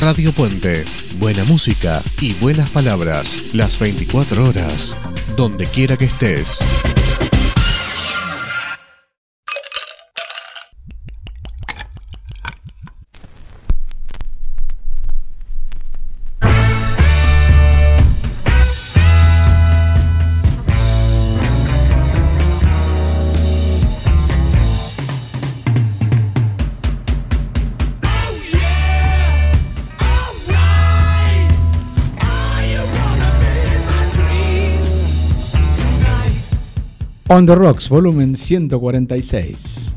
Radio Puente. Buena música y buenas palabras. Las 24 horas. Donde quiera que estés. On the Rocks, volumen 146.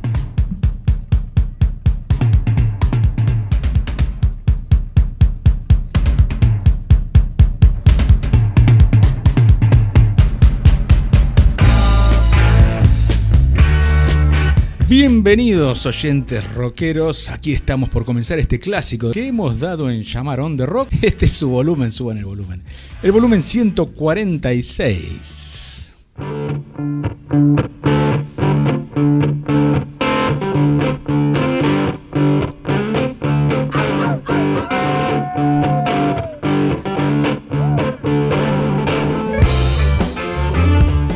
Bienvenidos oyentes rockeros, aquí estamos por comenzar este clásico que hemos dado en llamar On the Rock. Este es su volumen, suban el volumen. El volumen 146.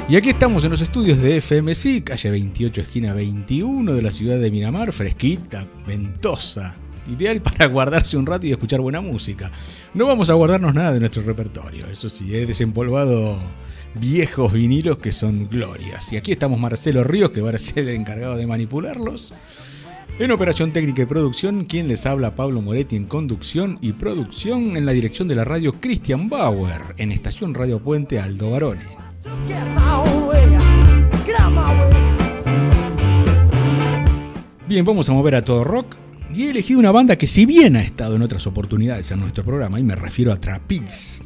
Y aquí estamos en los estudios de FMC, calle 28, esquina 21 de la ciudad de Miramar, fresquita, ventosa, ideal para guardarse un rato y escuchar buena música. No vamos a guardarnos nada de nuestro repertorio, eso sí, he desempolvado viejos vinilos que son glorias. Y aquí estamos Marcelo Ríos, que va a ser el encargado de manipularlos. En operación técnica y producción, quien les habla Pablo Moretti en conducción y producción en la dirección de la radio Christian Bauer, en estación Radio Puente Aldo Barone. Bien, vamos a mover a todo rock. Y he elegido una banda que si bien ha estado en otras oportunidades en nuestro programa, y me refiero a Trapeze,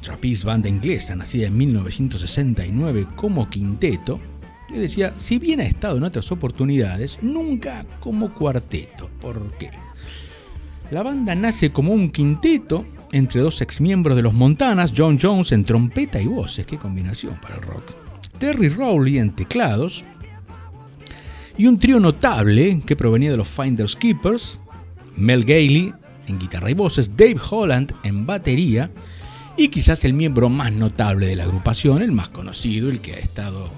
Trapeze, banda inglesa nacida en 1969 como quinteto, le decía, si bien ha estado en otras oportunidades, nunca como cuarteto. ¿Por qué? La banda nace como un quinteto entre dos exmiembros de los Montanas, John Jones en trompeta y voces, qué combinación para el rock, Terry Rowley en teclados, y un trío notable que provenía de los Finders Keepers, Mel Gailey en guitarra y voces, Dave Holland en batería, y quizás el miembro más notable de la agrupación, el más conocido, el que ha estado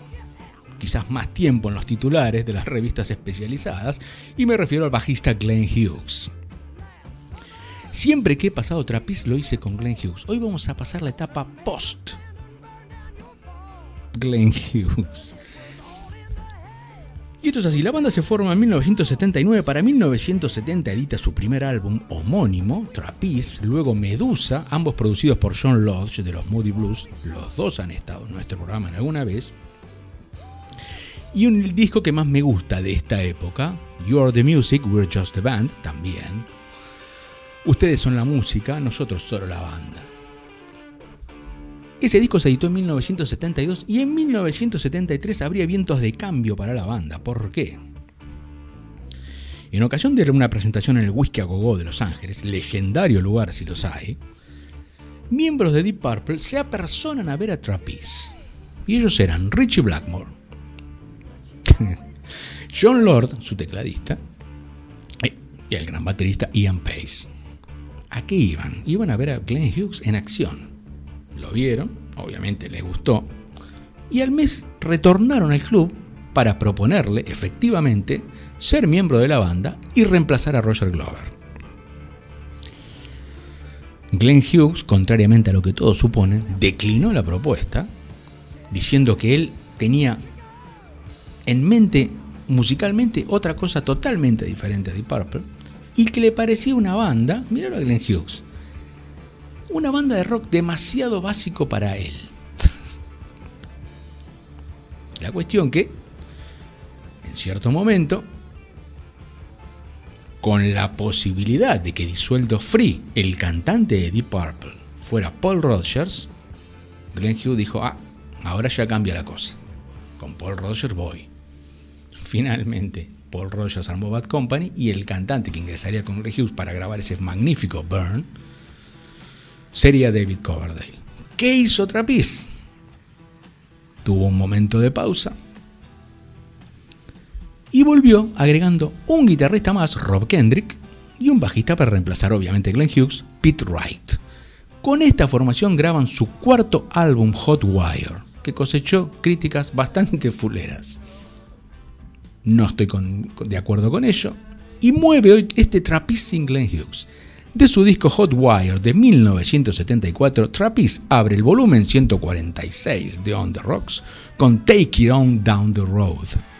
quizás más tiempo en los titulares de las revistas especializadas, y me refiero al bajista Glenn Hughes. Siempre que he pasado Trapiz lo hice con Glenn Hughes. Hoy vamos a pasar la etapa post. Glenn Hughes. Y esto es así, la banda se forma en 1979, para 1970 edita su primer álbum homónimo, Trapeze, luego Medusa, ambos producidos por John Lodge de los Moody Blues, los dos han estado en nuestro programa en alguna vez. Y un disco que más me gusta de esta época, You Are the Music, We're Just the Band, también. Ustedes son la música, nosotros solo la banda. Ese disco se editó en 1972 y en 1973 habría vientos de cambio para la banda. ¿Por qué? En ocasión de una presentación en el Whisky a Go de Los Ángeles, legendario lugar si los hay, miembros de Deep Purple se apersonan a ver a Trapeze. Y ellos eran Richie Blackmore, John Lord, su tecladista, y el gran baterista Ian Pace. ¿A qué iban? Iban a ver a Glenn Hughes en acción. Vieron, obviamente les gustó, y al mes retornaron al club para proponerle, efectivamente, ser miembro de la banda y reemplazar a Roger Glover. Glenn Hughes, contrariamente a lo que todos suponen, declinó la propuesta, diciendo que él tenía en mente musicalmente otra cosa totalmente diferente a Deep Purple y que le parecía una banda, míralo a Glenn Hughes, una banda de rock demasiado básico para él. La cuestión que, en cierto momento, con la posibilidad de que disuelto Free, el cantante de Deep Purple, fuera Paul Rodgers, Glenn Hughes dijo, ah, ahora ya cambia la cosa. Con Paul Rodgers voy. Finalmente, Paul Rodgers armó Bad Company y el cantante que ingresaría con Glenn Hughes para grabar ese magnífico Burn sería David Coverdale. ¿Qué hizo Trapiz? Tuvo un momento de pausa y volvió agregando un guitarrista más, Rob Kendrick, y un bajista para reemplazar obviamente a Glenn Hughes, Pete Wright. Con esta formación graban su cuarto álbum Hot Wire, que cosechó críticas bastante fuleras. No estoy de acuerdo con ello. Y mueve hoy este Trappist Glenn Hughes. De su disco Hot Wire de 1974, Trappist abre el volumen 146 de On the Rocks con Take It On Down the Road.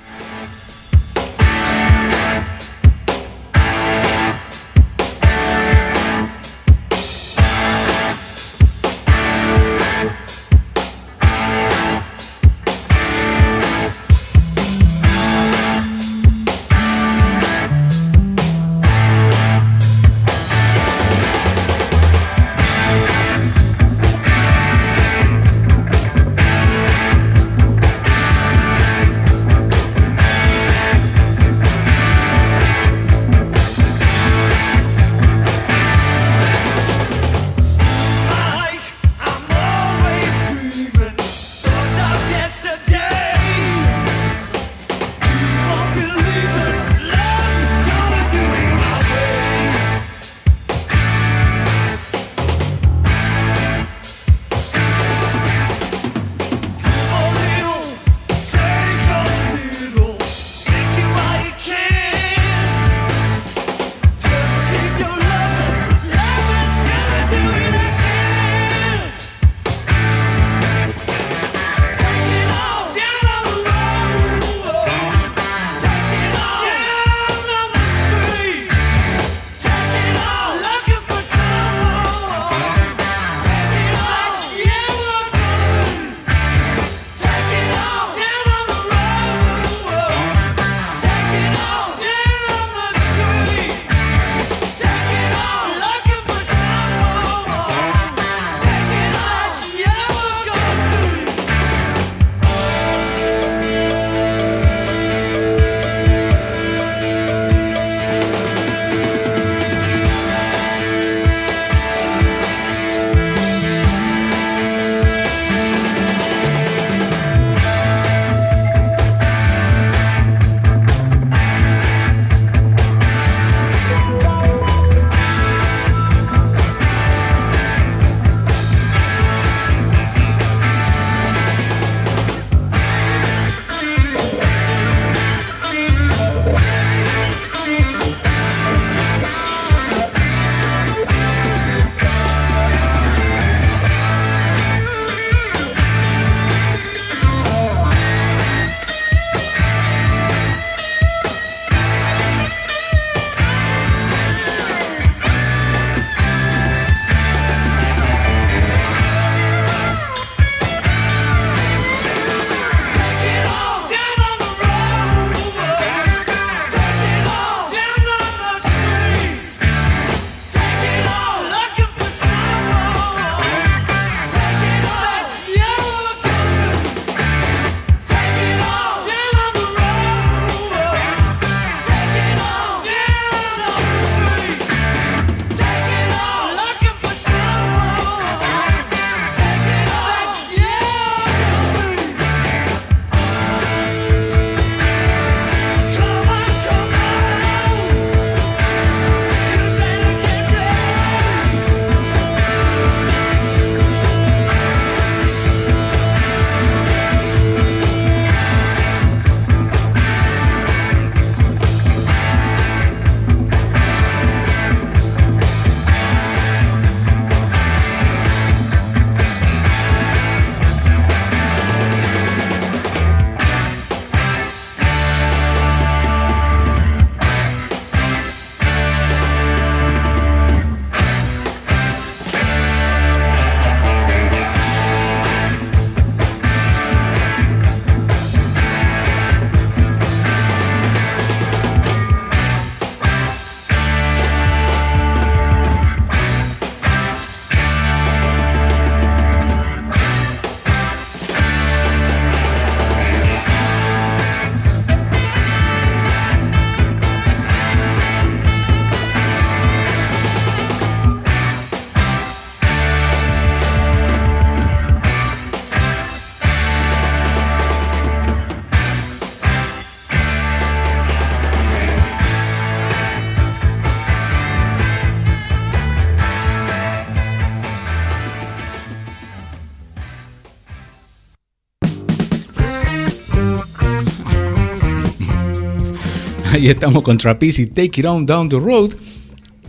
Ahí estamos con Trapeze y Take It On Down the Road,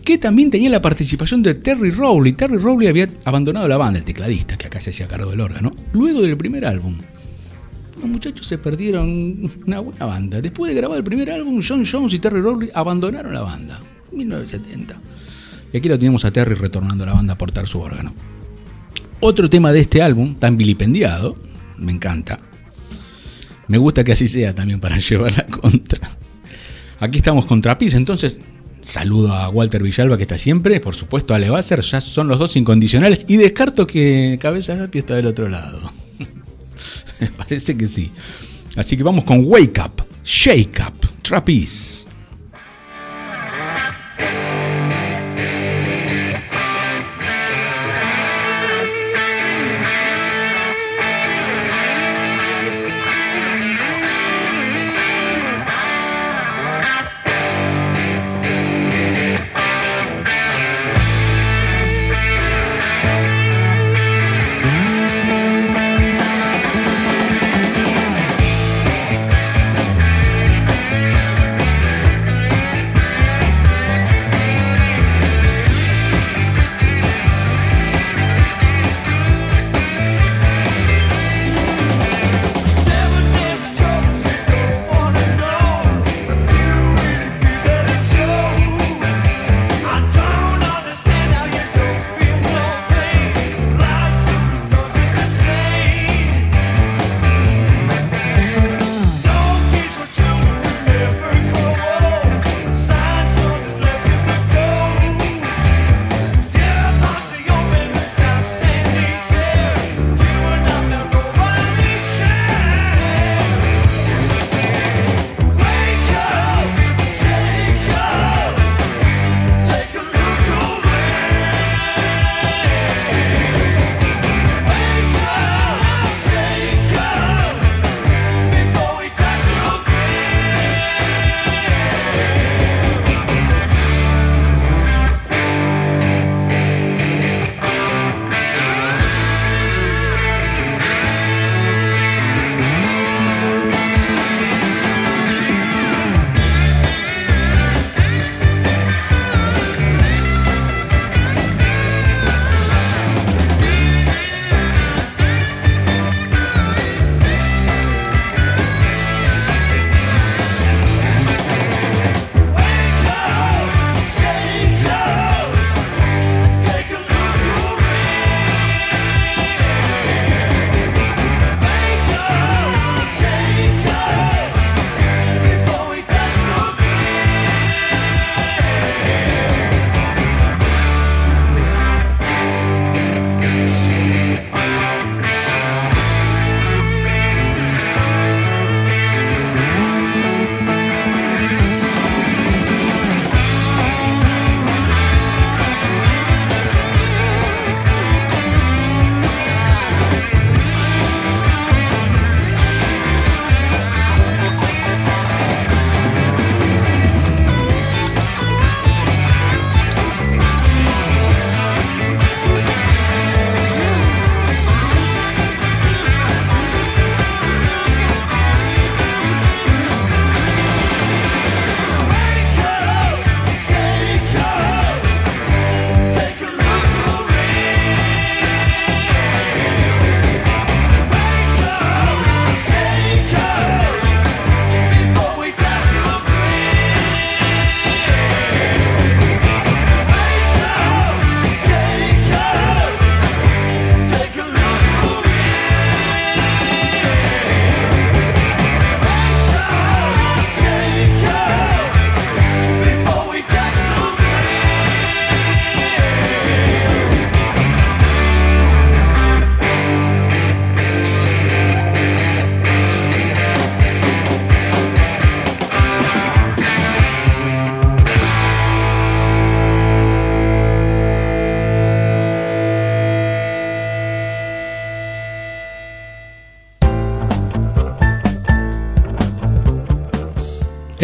que también tenía la participación de Terry Rowley. Terry Rowley había abandonado la banda, el tecladista, que acá se hacía cargo del órgano, luego del primer álbum. Los muchachos se perdieron una buena banda. Después de grabar el primer álbum, John Jones y Terry Rowley abandonaron la banda. 1970. Y aquí lo tenemos a Terry retornando a la banda a portar su órgano. Otro tema de este álbum, tan vilipendiado, me encanta. Me gusta que así sea también para llevar la contra. Aquí estamos con Trapiz, entonces saludo a Walter Villalba que está siempre, por supuesto a Ale Basser, ya son los dos incondicionales y descarto que Cabeza de está del otro lado. Me parece que sí. Así que vamos con Wake Up, Shake Up, Trapeze.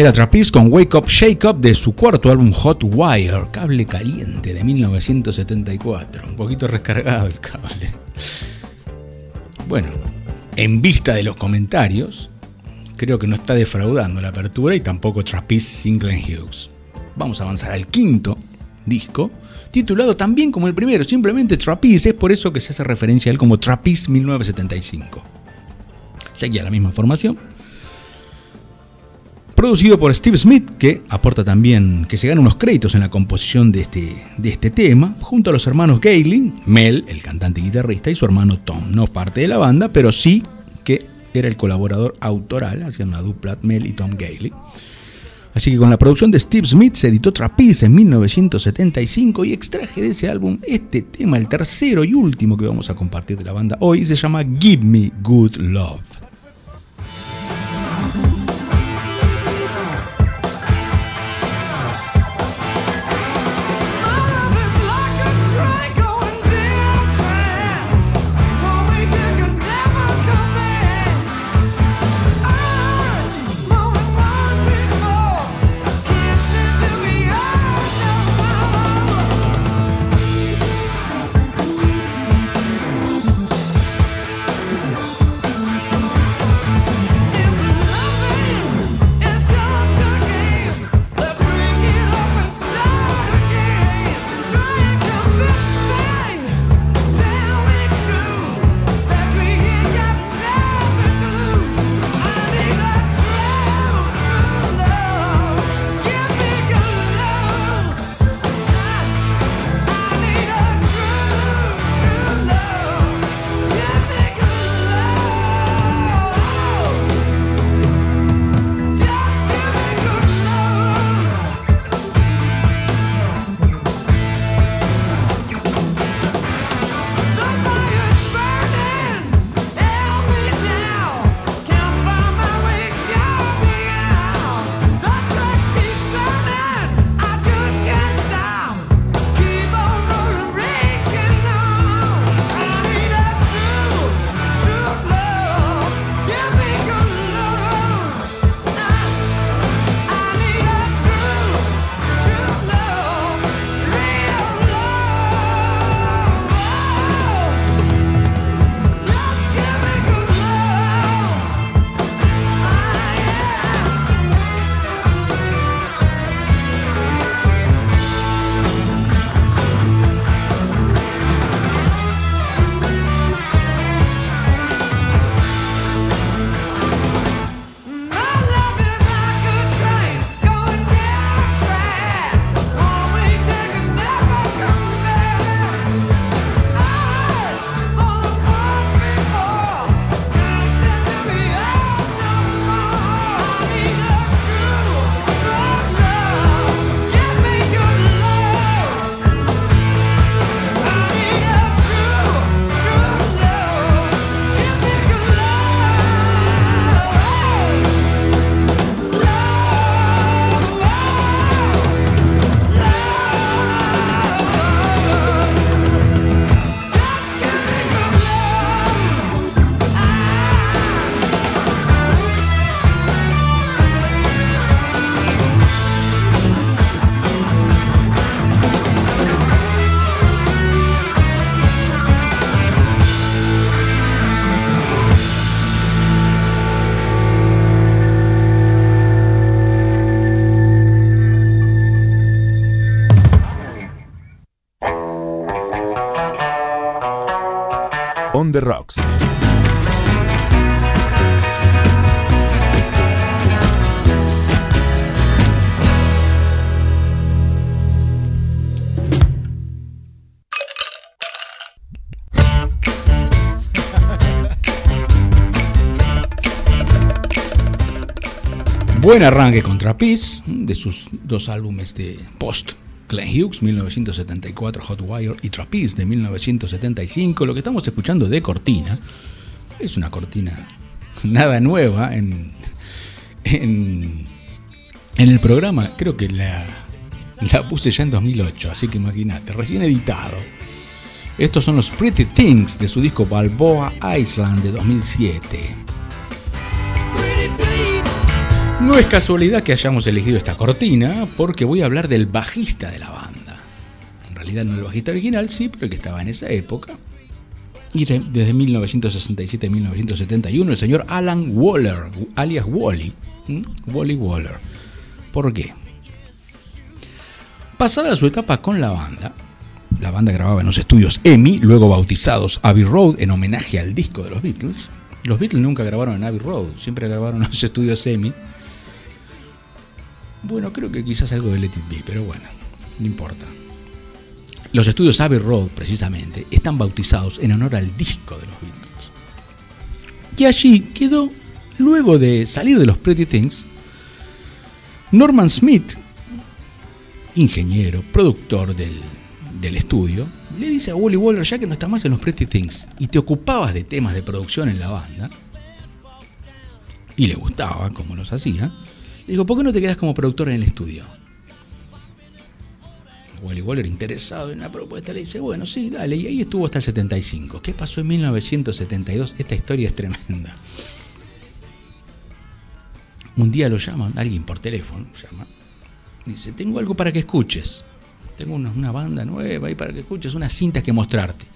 Era Trapeze con Wake Up Shake Up de su cuarto álbum Hot Wire, cable caliente de 1974. Un poquito recargado el cable. Bueno, en vista de los comentarios, creo que no está defraudando la apertura y tampoco Trapeze sin Glenn Hughes. Vamos a avanzar al quinto disco, titulado también como el primero, simplemente Trapeze, es por eso que se hace referencia a él como Trapeze 1975. Seguía la misma formación. Producido por Steve Smith, que aporta también, que se gana unos créditos en la composición de este, de este tema, junto a los hermanos Gailey, Mel, el cantante y guitarrista, y su hermano Tom, no parte de la banda, pero sí que era el colaborador autoral, hacían una dupla Mel y Tom Gailey. Así que con la producción de Steve Smith se editó Trapeze en 1975 y extraje de ese álbum este tema, el tercero y último que vamos a compartir de la banda hoy, se llama Give Me Good Love. The Rocks. Buen arranque contra Peace de sus dos álbumes de post Glenn Hughes, 1974, Hot Wire y Trapeze de 1975. Lo que estamos escuchando de cortina es una cortina nada nueva en, en, el programa. Creo que la, la puse ya en 2008, así que imagínate, recién editado. Estos son los Pretty Things de su disco Balboa Island de 2007. No es casualidad que hayamos elegido esta cortina, porque voy a hablar del bajista de la banda. En realidad no el bajista original, sí, pero el que estaba en esa época. Y desde 1967 a 1971 el señor Alan Waller, alias Wally, Wally Waller. ¿Por qué? Pasada su etapa con la banda, la banda grababa en los estudios EMI, luego bautizados Abbey Road en homenaje al disco de los Beatles. Los Beatles nunca grabaron en Abbey Road, siempre grabaron en los estudios EMI. Bueno, creo que quizás algo de Let It Be, pero bueno, no importa. Los estudios Abbey Road, precisamente, están bautizados en honor al disco de los Beatles. Y allí quedó, luego de salir de los Pretty Things, Norman Smith, ingeniero, productor del, del estudio, le dice a Wally Waller, ya que no estás más en los Pretty Things y te ocupabas de temas de producción en la banda, y le gustaba como los hacía, dijo, ¿por qué no te quedas como productor en el estudio? Wally Waller, interesado en la propuesta, le dice, bueno, sí, dale, y ahí estuvo hasta el 75. ¿Qué pasó en 1972? Esta historia es tremenda. Un día lo llaman, alguien por teléfono, llama, dice, tengo algo para que escuches. Tengo una, banda nueva ahí para que escuches, unas cintas que mostrarte.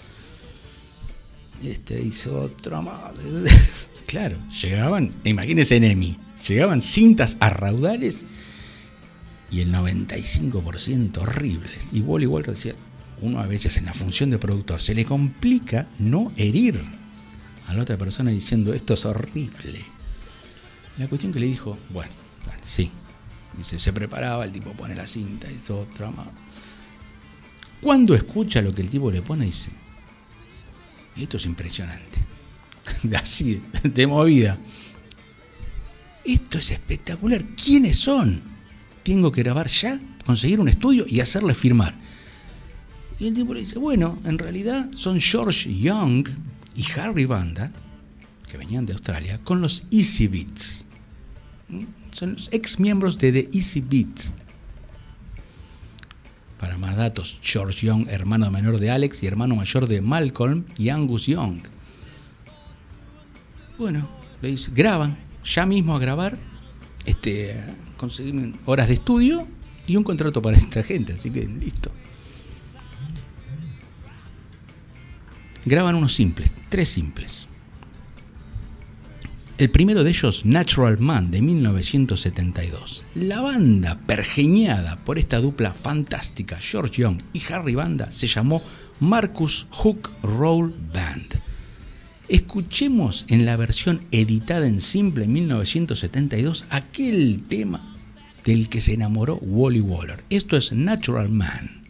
Este hizo otra más. claro, llegaban, imagínense en llegaban cintas a raudales y el 95% horribles. Y Wally decía, uno a veces en la función de productor se le complica no herir a la otra persona diciendo esto es horrible. La cuestión que le dijo, bueno, sí. Dice, se preparaba, el tipo pone la cinta y todo trama. Cuando escucha lo que el tipo le pone, dice, esto es impresionante. Así, de movida. Esto es espectacular. ¿Quiénes son? tengo que grabar ya, conseguir un estudio y hacerle firmar. Y el tipo le dice, bueno, en realidad son George Young y Harry Banda, que venían de Australia, con los Easy Beats. ¿Mm? Son los ex miembros de The Easy Beats. Para más datos, George Young, hermano menor de Alex y hermano mayor de Malcolm y Angus Young. Bueno, le dice, graban, ya mismo a grabar, este, horas de estudio y un contrato para esta gente, así que listo. Graban unos simples, tres simples. El primero de ellos, Natural Man, de 1972. La banda pergeñada por esta dupla fantástica, George Young y Harry Banda, se llamó Marcus Hook Roll Band. Escuchemos en la versión editada en simple en 1972 aquel tema del que se enamoró Wally Waller. Esto es Natural Man.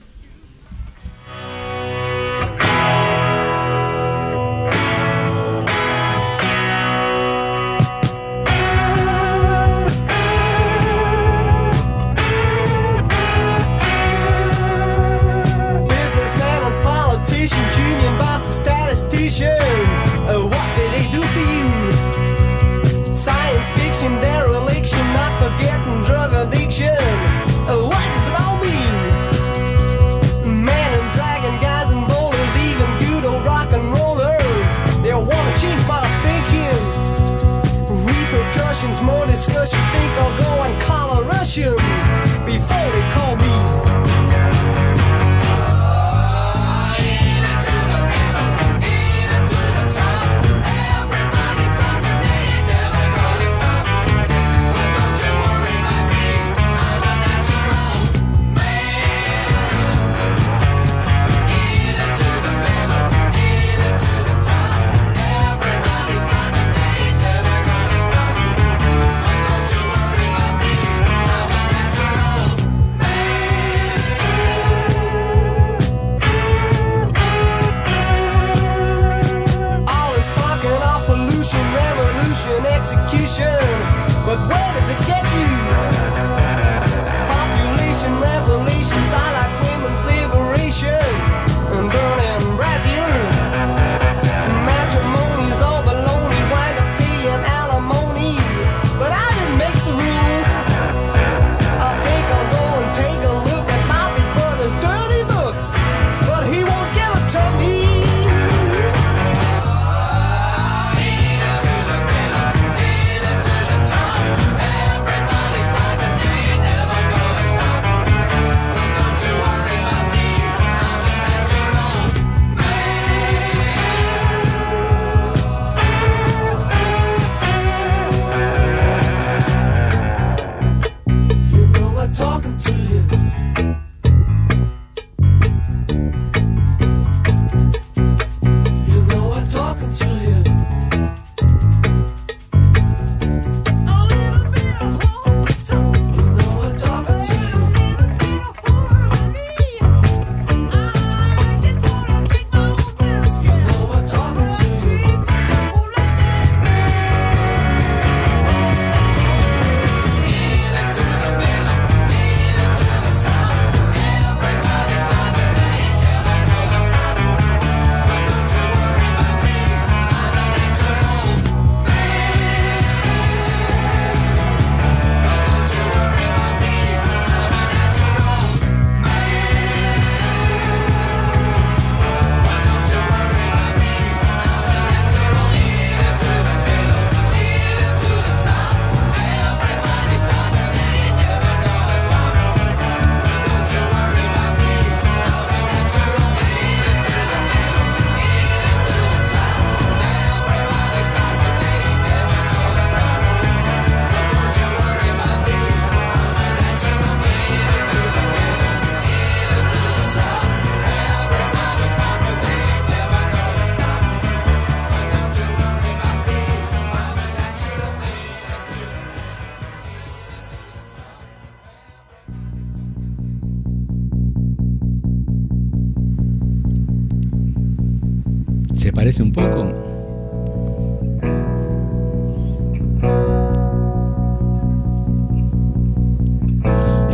¿Se parece un poco?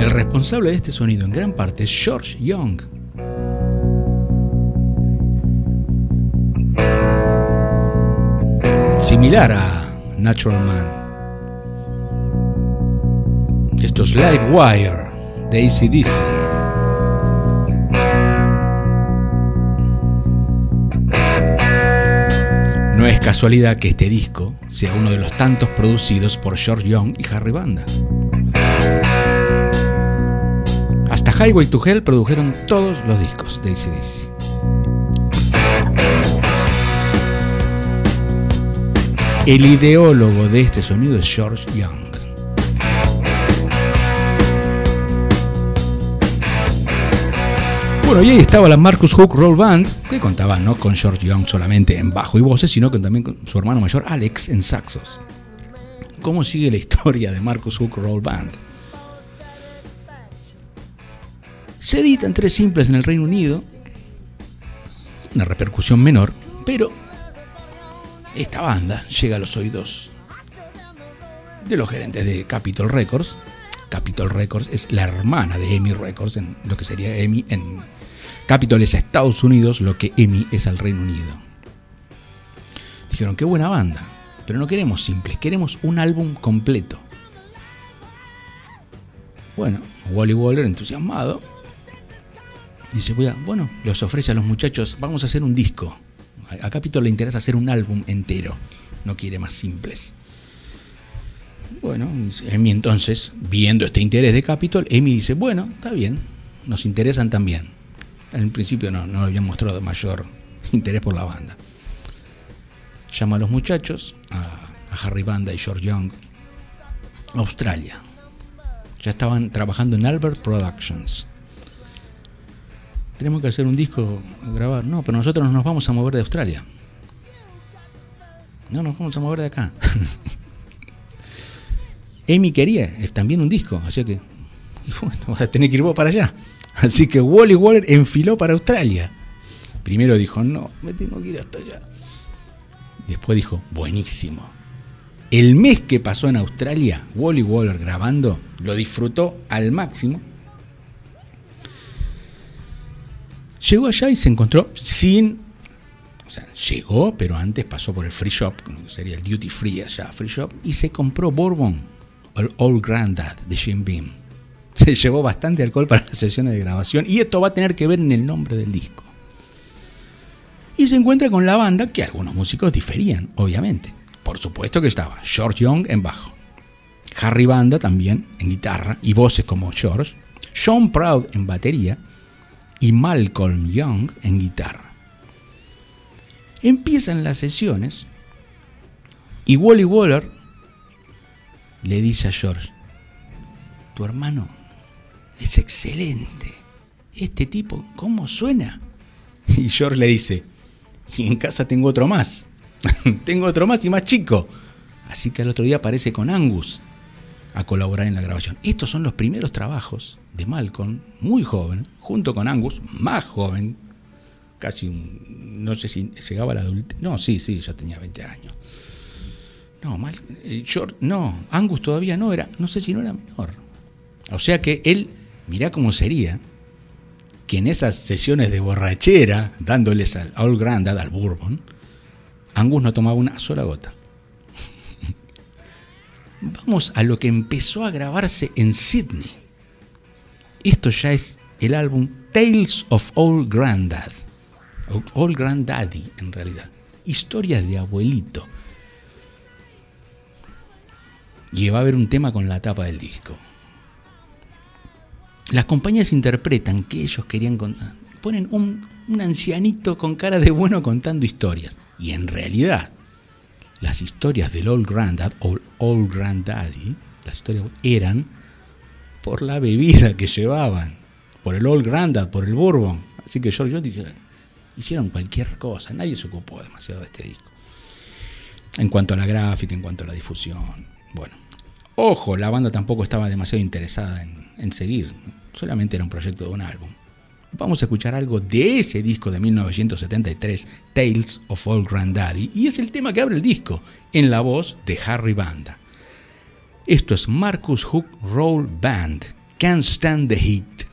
El responsable de este sonido en gran parte es George Young. Similar a Natural Man. Esto es Wire de ACDC. No es casualidad que este disco sea uno de los tantos producidos por George Young y Harry Banda. Hasta Highway to Hell produjeron todos los discos de ACDC. El ideólogo de este sonido es George Young. Bueno, y ahí estaba la Marcus Hook Roll Band, que contaba no con George Young solamente en bajo y voces, sino que también con su hermano mayor Alex en saxos. ¿Cómo sigue la historia de Marcus Hook Roll Band? Se editan tres simples en el Reino Unido, una repercusión menor, pero esta banda llega a los oídos de los gerentes de Capitol Records. Capitol Records es la hermana de EMI Records, en lo que sería EMI en Capitol es a Estados Unidos lo que EMI es al Reino Unido. Dijeron, qué buena banda, pero no queremos simples, queremos un álbum completo. Bueno, Wally Waller, entusiasmado, dice, bueno, les ofrece a los muchachos, vamos a hacer un disco. A Capitol le interesa hacer un álbum entero, no quiere más simples. Bueno, Emi entonces, viendo este interés de Capitol, Emi dice, bueno, está bien, nos interesan también. En principio no, no habían mostrado mayor interés por la banda. Llama a los muchachos, a, Harry Banda y George Young, Australia. Ya estaban trabajando en Albert Productions. Tenemos que hacer un disco, grabar. No, pero nosotros no nos vamos a mover de Australia. No nos vamos a mover de acá. Amy quería también un disco, así que bueno, vas a tener que ir vos para allá. Así que Wally Waller enfiló para Australia. Primero dijo, no, me tengo que ir hasta allá. Después dijo, buenísimo. El mes que pasó en Australia, Wally Waller grabando, lo disfrutó al máximo. Llegó allá y se encontró sin. O sea, llegó, pero antes pasó por el free shop, sería el duty free allá, free shop, y se compró Bourbon, el Old Granddad de Jim Beam se llevó bastante alcohol para las sesiones de grabación y esto va a tener que ver en el nombre del disco. Y se encuentra con la banda que algunos músicos diferían, obviamente. Por supuesto que estaba George Young en bajo, Harry Banda también en guitarra y voces como George, Sean Proud en batería y Malcolm Young en guitarra. Empiezan las sesiones y Wally Waller le dice a George, tu hermano es excelente. Este tipo, ¿cómo suena? Y George le dice, y en casa tengo otro más. tengo otro más y más chico. Así que el otro día aparece con Angus a colaborar en la grabación. Estos son los primeros trabajos de Malcolm, muy joven, junto con Angus, más joven, casi, no sé si llegaba a la adultez. No, sí, sí, ya tenía 20 años. No, Mal, eh, George, no, Angus todavía no era, no sé si no era menor. O sea que él mirá cómo sería que en esas sesiones de borrachera, dándoles al All Grandad, al Bourbon, Angus no tomaba una sola gota. Vamos a lo que empezó a grabarse en Sydney. Esto ya es el álbum Tales of Old Grandad. Old Granddaddy, en realidad. Historias de abuelito. Y va a haber un tema con la tapa del disco. Las compañías interpretan que ellos querían contar. Ponen un, ancianito con cara de bueno contando historias. Y en realidad, las historias del Old Granddad o Old Granddaddy, las historias eran por la bebida que llevaban, por el Old Granddad, por el Bourbon. Así que George Jones hicieron cualquier cosa, nadie se ocupó demasiado de este disco. En cuanto a la gráfica, en cuanto a la difusión. Bueno, ojo, la banda tampoco estaba demasiado interesada en, en seguir solamente era un proyecto de un álbum. vamos a escuchar algo de ese disco de 1973, Tales of Old Granddaddy, y es el tema que abre el disco, en la voz de Harry Banda. Esto es Marcus Hook Roll Band, Can't Stand the Heat.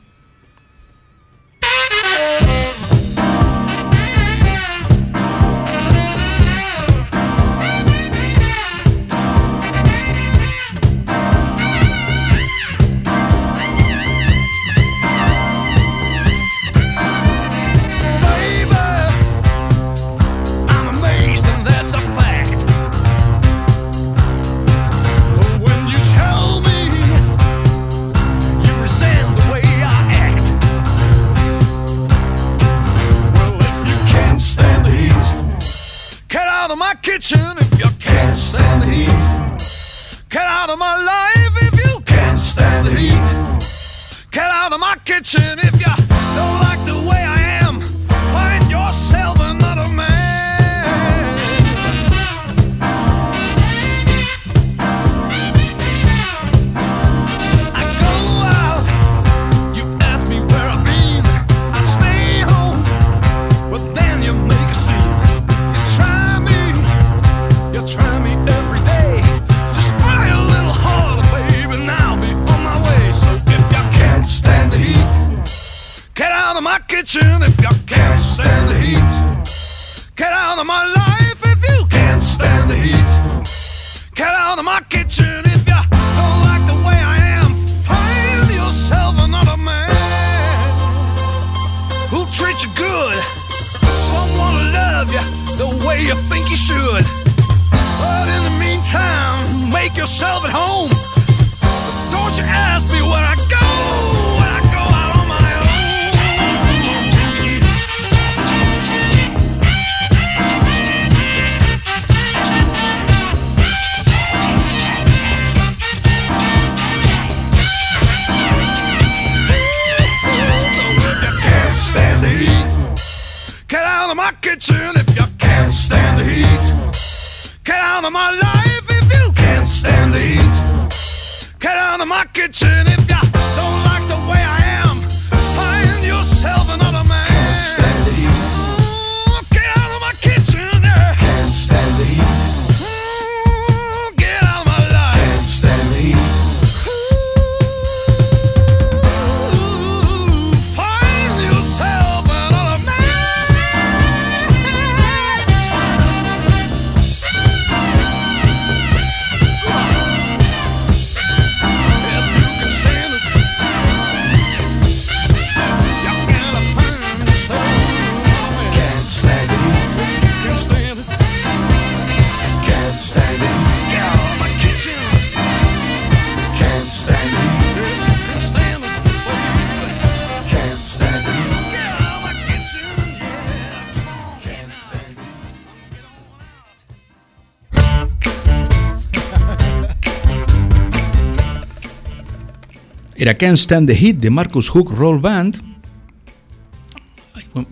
Era Can't Stand the Heat de Marcus Hook Roll Band.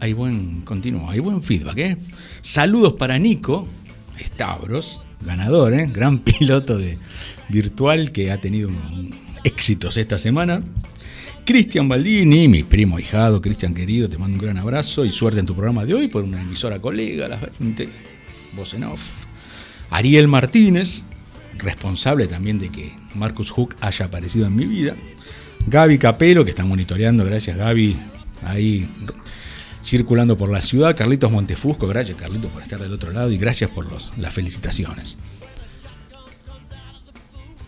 Hay buen, continuo, hay buen feedback. ¿eh? Saludos para Nico Stavros, ganador, ¿eh? gran piloto de virtual que ha tenido éxitos esta semana. Cristian Baldini, mi primo hijado, Cristian querido, te mando un gran abrazo y suerte en tu programa de hoy por una emisora colega, la voz en off. Ariel Martínez, responsable también de que Marcus Hook haya aparecido en mi vida. Gaby Capelo, que está monitoreando, gracias Gaby, ahí circulando por la ciudad. Carlitos Montefusco, gracias Carlitos por estar del otro lado y gracias por las felicitaciones.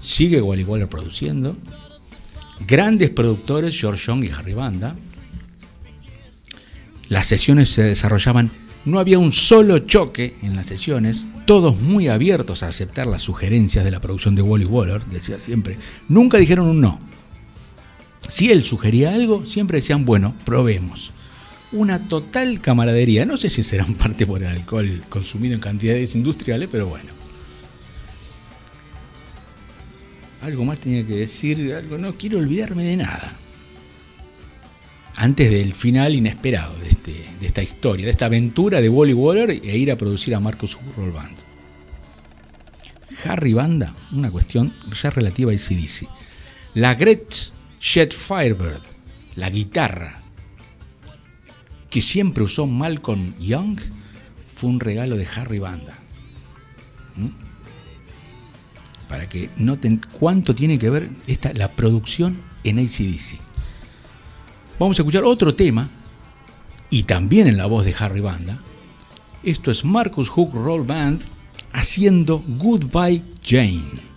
Sigue igual igual produciendo. Grandes productores, George Young y Harry Banda. Las sesiones se desarrollaban, no había un solo choque en las sesiones, todos muy abiertos a aceptar las sugerencias de la producción de Wally Waller, decía siempre. Nunca dijeron un no. Si él sugería algo, siempre decían, bueno, probemos. Una total camaradería. No sé si será en parte por el alcohol consumido en cantidades industriales, pero bueno. Algo más tenía que decir, algo no quiero olvidarme de nada. Antes del final inesperado de, este, de esta historia, de esta aventura de Wally Waller e ir a producir a Marcus Roll Band. Harry Banda, una cuestión ya relativa a ACDC. La Gretsch Jet Firebird, la guitarra que siempre usó Malcolm Young fue un regalo de Harry Banda. ¿Mm? Para que noten cuánto tiene que ver esta, la producción en ACDC. Vamos a escuchar otro tema, y también en la voz de Harry Banda. Esto es Marcus Hook Roll Band haciendo Goodbye Jane.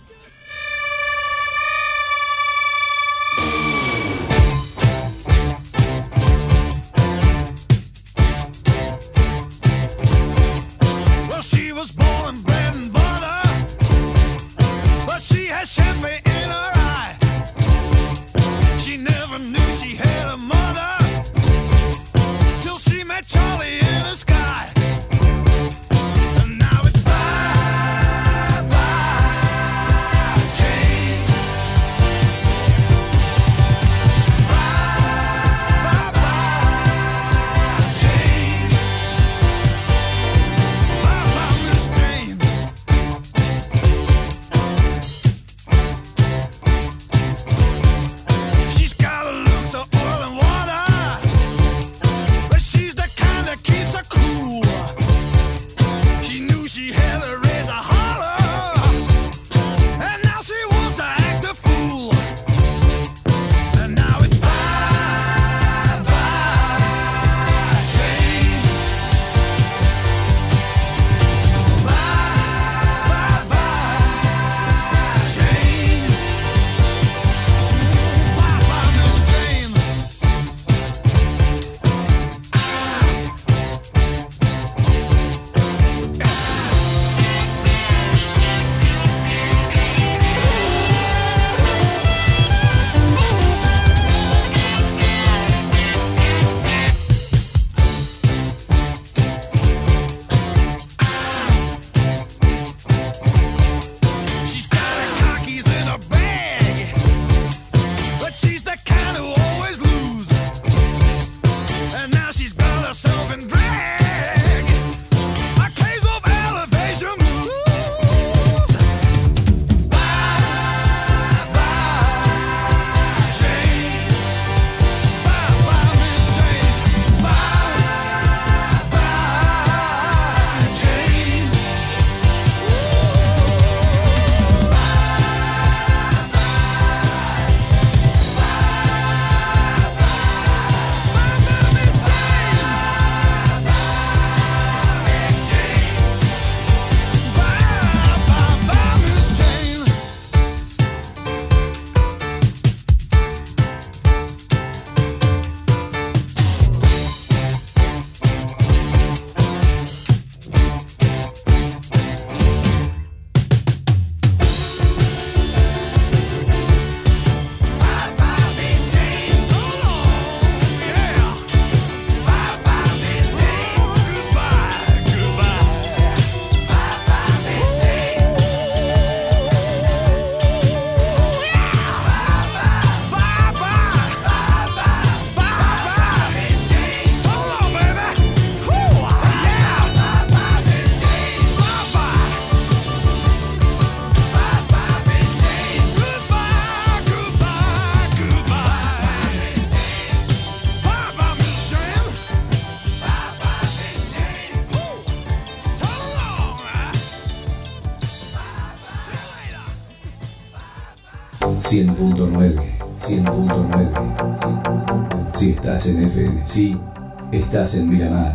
Estás en FM, sí, estás en Miramar.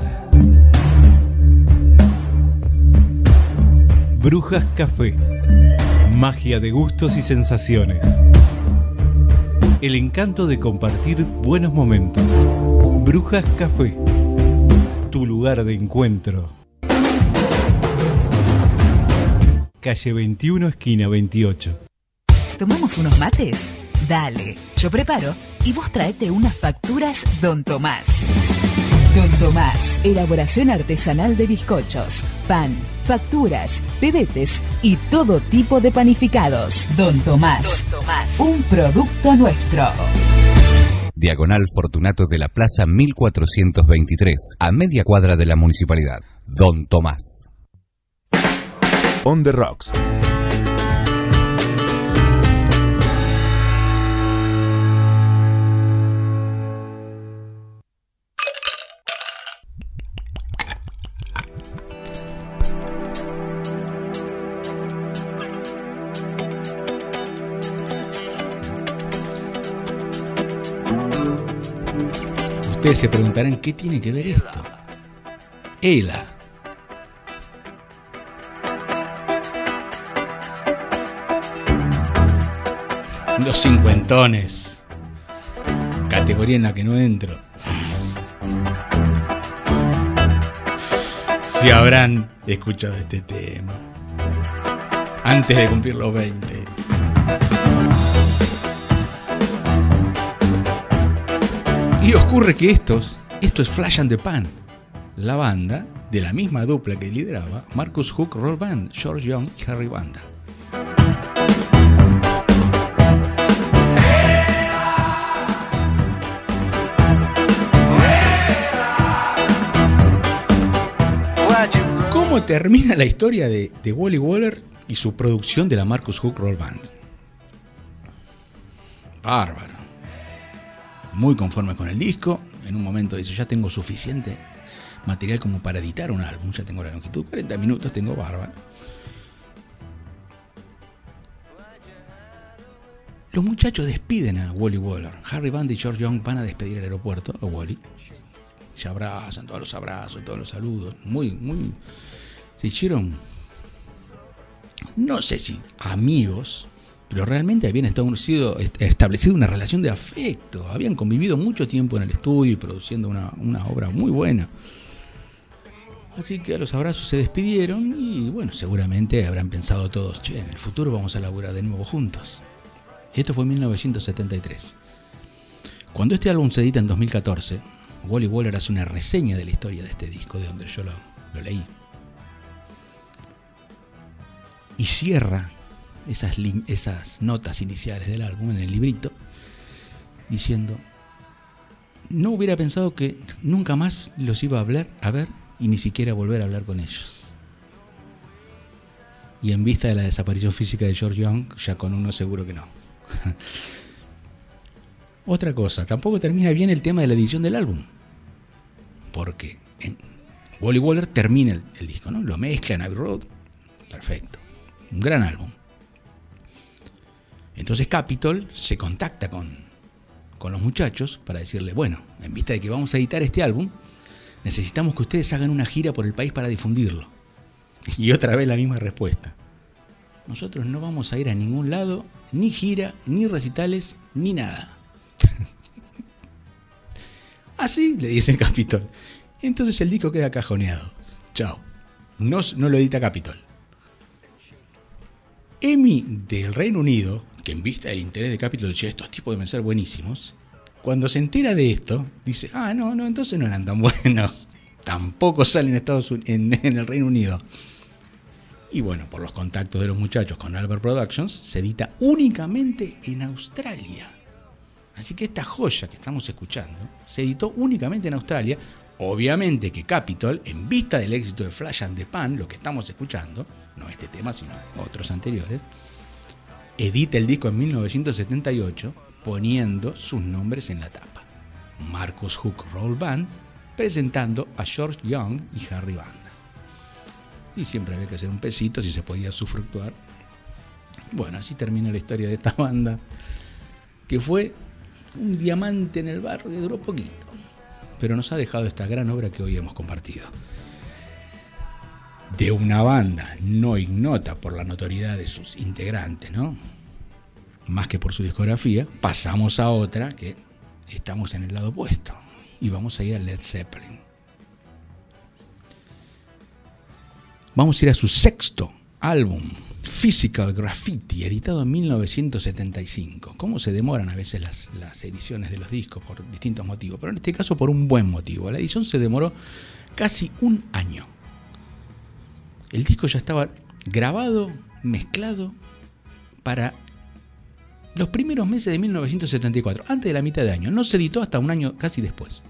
Brujas Café. Magia de gustos y sensaciones. El encanto de compartir buenos momentos. Brujas Café. Tu lugar de encuentro. Calle 21, esquina 28. ¿Tomamos unos mates? Dale, yo preparo y vos traete unas facturas Don Tomás. Don Tomás, elaboración artesanal de bizcochos, pan, facturas, pebetes y todo tipo de panificados. Don Tomás, Don Tomás, un producto nuestro. Diagonal Fortunatos de la Plaza 1423, a media cuadra de la municipalidad. Don Tomás. On the Rocks. Ustedes se preguntarán, ¿qué tiene que ver esto? Ela. Los cincuentones. Categoría en la que no entro. Si habrán escuchado este tema. Antes de cumplir los 20. Y ocurre que estos, esto es Flash and the Pan, la banda de la misma dupla que lideraba Marcus Hook Roll Band, George Young y Harry Banda. ¿Cómo termina la historia de, de Wally Waller y su producción de la Marcus Hook Roll Band? Bárbaro. Muy conforme con el disco. En un momento dice, ya tengo suficiente material como para editar un álbum. Ya tengo la longitud, 40 minutos, tengo bárbaro. Los muchachos despiden a Wally Waller. Harry Band y George Young van a despedir al aeropuerto a Wally. Se abrazan, todos los abrazos, todos los saludos. Muy, muy. Se hicieron. No sé si amigos, pero realmente habían establecido, establecido una relación de afecto. Habían convivido mucho tiempo en el estudio y produciendo una, obra muy buena. Así que a los abrazos se despidieron y bueno, seguramente habrán pensado todos, che, en el futuro vamos a laburar de nuevo juntos. Esto fue en 1973. Cuando este álbum se edita en 2014, Wally Waller hace una reseña de la historia de este disco, de donde yo lo leí. Y cierra esas, esas notas iniciales del álbum en el librito, diciendo, no hubiera pensado que nunca más los iba a hablar, a ver y ni siquiera volver a hablar con ellos. Y en vista de la desaparición física de George Young, ya con uno seguro que no. Otra cosa, tampoco termina bien el tema de la edición del álbum. Porque en Wally Waller termina el, disco, ¿no? Lo mezcla en Abbey Road. Perfecto. Un gran álbum. Entonces Capitol se contacta con, con los muchachos para decirle, bueno, en vista de que vamos a editar este álbum, necesitamos que ustedes hagan una gira por el país para difundirlo. Y otra vez la misma respuesta. Nosotros no vamos a ir a ningún lado, ni gira, ni recitales, ni nada. Así le dice Capitol. Entonces el disco queda cajoneado. Chao. No, no lo edita Capitol. Emi del Reino Unido, que en vista del interés de Capitol decía estos tipos deben ser buenísimos, cuando se entera de esto, dice, ah, no, no, entonces no eran tan buenos. Tampoco salen en, Estados Unidos, en, el Reino Unido. Y bueno, por los contactos de los muchachos con Albert Productions, se edita únicamente en Australia. Así que esta joya que estamos escuchando se editó únicamente en Australia. Obviamente que Capitol, en vista del éxito de Flash and the Pan, lo que estamos escuchando, no este tema, sino otros anteriores, edita el disco en 1978 poniendo sus nombres en la tapa. Marcus Hook Roll Band presentando a George Young y Harry Banda. Y siempre había que hacer un pesito si se podía sufructuar. Bueno, así termina la historia de esta banda, que fue un diamante en el barro que duró poquito, pero nos ha dejado esta gran obra que hoy hemos compartido. De una banda no ignota por la notoriedad de sus integrantes, ¿no? Más que por su discografía, pasamos a otra que estamos en el lado opuesto y vamos a ir a Led Zeppelin. Vamos a ir a su sexto álbum, Physical Graffiti, editado en 1975. ¿Cómo se demoran a veces las, las, ediciones de los discos por distintos motivos? Pero en este caso por un buen motivo. La edición se demoró casi un año. El disco ya estaba grabado, mezclado para los primeros meses de 1974, antes de la mitad de año. No se editó hasta un año casi después.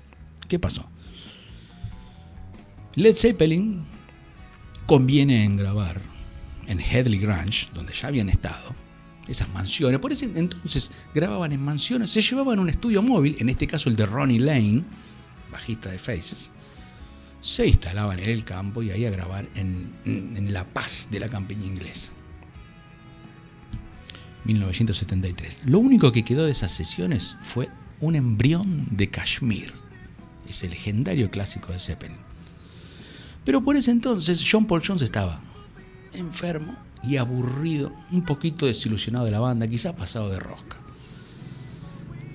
¿Qué pasó? Led Zeppelin conviene en grabar en Headley Grange, donde ya habían estado, esas mansiones. Por ese entonces grababan en mansiones, se llevaban un estudio móvil, en este caso el de Ronnie Lane, bajista de Faces, se instalaban en el campo y ahí a grabar en, La Paz de la campiña inglesa. 1973. Lo único que quedó de esas sesiones fue un embrión de Kashmir. ese legendario clásico de Zeppelin. Pero por ese entonces John Paul Jones estaba enfermo y aburrido, un poquito desilusionado de la banda, quizá pasado de rosca.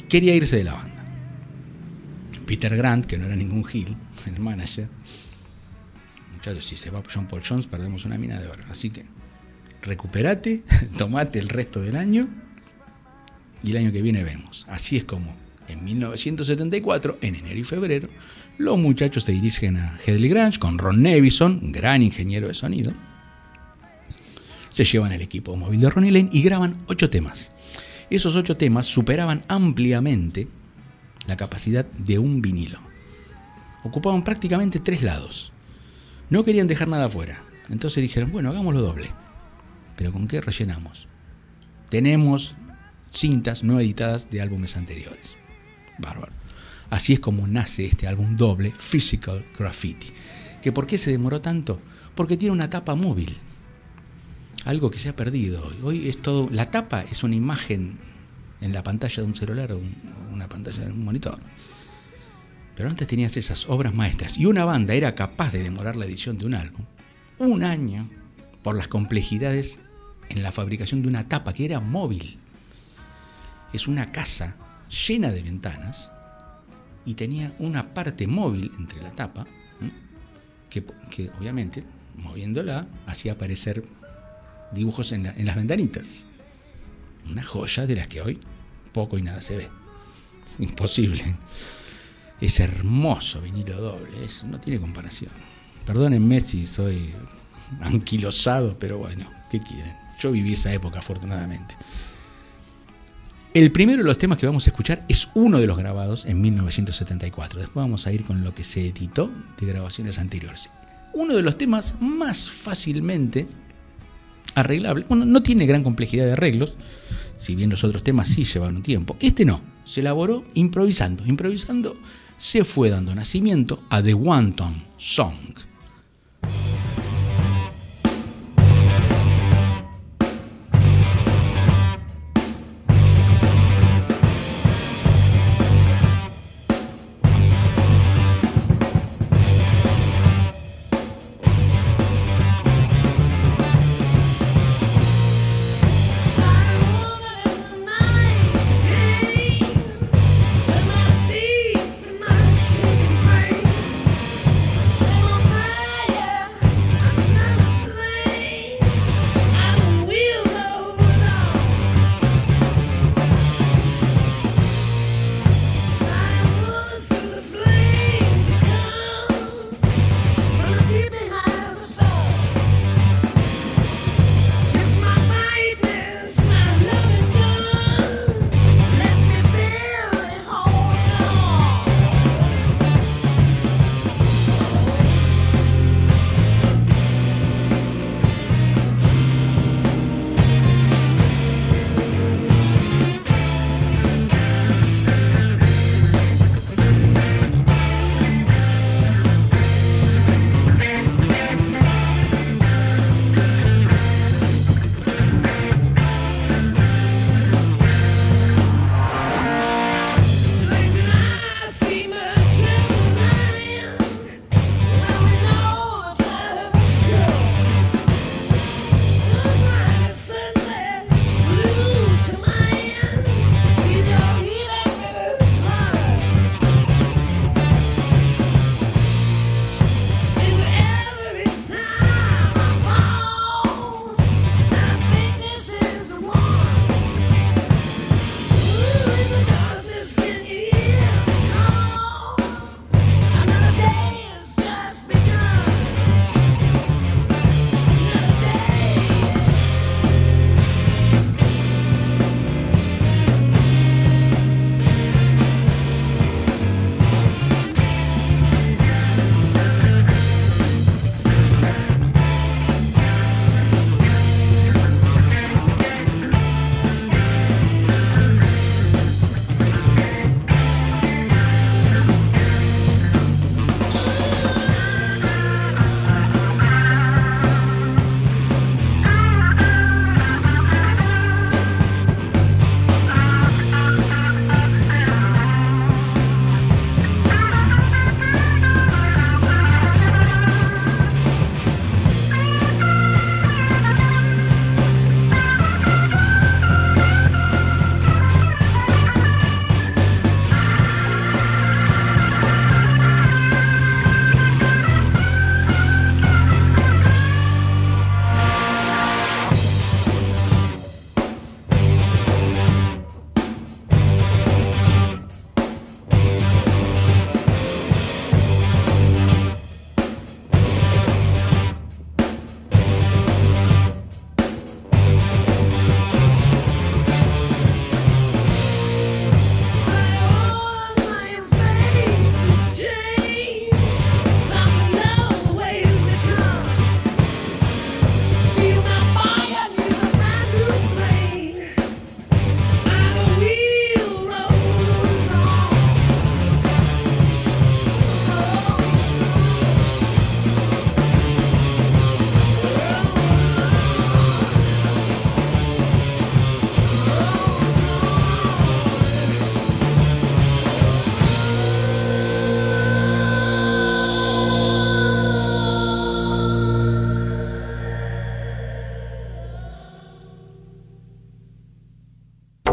Quería irse de la banda. Peter Grant, que no era ningún Hill, el manager, muchachos, si se va John Paul Jones perdemos una mina de oro. Así que recuperate, tomate el resto del año y el año que viene vemos. Así es como en 1974, en enero y febrero, los muchachos se dirigen a Headley Grange con Ron Nevison, gran ingeniero de sonido. Se llevan el equipo móvil de Ronnie Lane y graban ocho temas. Esos ocho temas superaban ampliamente la capacidad de un vinilo. Ocupaban prácticamente tres lados. No querían dejar nada afuera. Entonces dijeron, bueno, hagámoslo doble. Pero ¿con qué rellenamos? Tenemos cintas no editadas de álbumes anteriores. Bárbaro. Así es como nace este álbum doble, Physical Graffiti. ¿Que ¿Por qué se demoró tanto? Porque tiene una tapa móvil. Algo que se ha perdido. Hoy es todo. La tapa es una imagen en la pantalla de un celular o una pantalla de un monitor. Pero antes tenías esas obras maestras y una banda era capaz de demorar la edición de un álbum un año por las complejidades en la fabricación de una tapa que era móvil. Es una casa llena de ventanas y tenía una parte móvil entre la tapa que, obviamente moviéndola hacía aparecer dibujos en, en las ventanitas. Una joya de las que hoy poco y nada se ve. Imposible. Es hermoso vinilo doble, eso no tiene comparación. Perdónenme si soy anquilosado, pero bueno, ¿qué quieren? Yo viví esa época afortunadamente. El primero de los temas que vamos a escuchar es uno de los grabados en 1974. Después vamos a ir con lo que se editó de grabaciones anteriores. Uno de los temas más fácilmente arreglable. Bueno, no tiene gran complejidad de arreglos, si bien los otros temas sí llevan un tiempo. Este no, se elaboró improvisando. Improvisando se fue dando nacimiento a The Wanton Song.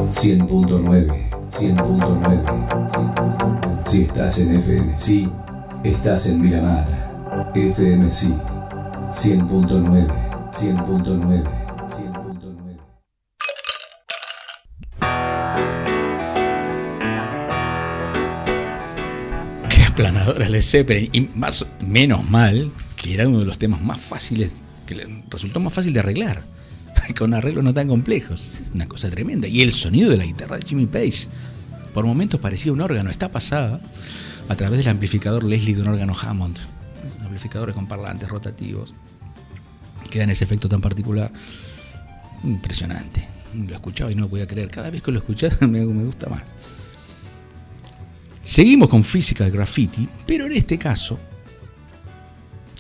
100.9, 100.9. Si estás en FM, sí, estás en Miramar. FM, sí, 100.9, 100.9. Qué aplanadora Led Zeppelin. Y más, menos mal que era uno de los temas más fáciles, que resultó más fácil de arreglar. Con arreglos no tan complejos. Es una cosa tremenda. Y el sonido de la guitarra de Jimmy Page. Por momentos parecía un órgano. Está pasada a través del amplificador Leslie de un órgano Hammond. Amplificadores con parlantes rotativos. Que dan ese efecto tan particular. Impresionante. Lo escuchaba y no lo podía creer. Cada vez que lo escuchaba me, gusta más. Seguimos con Physical Graffiti, pero en este caso,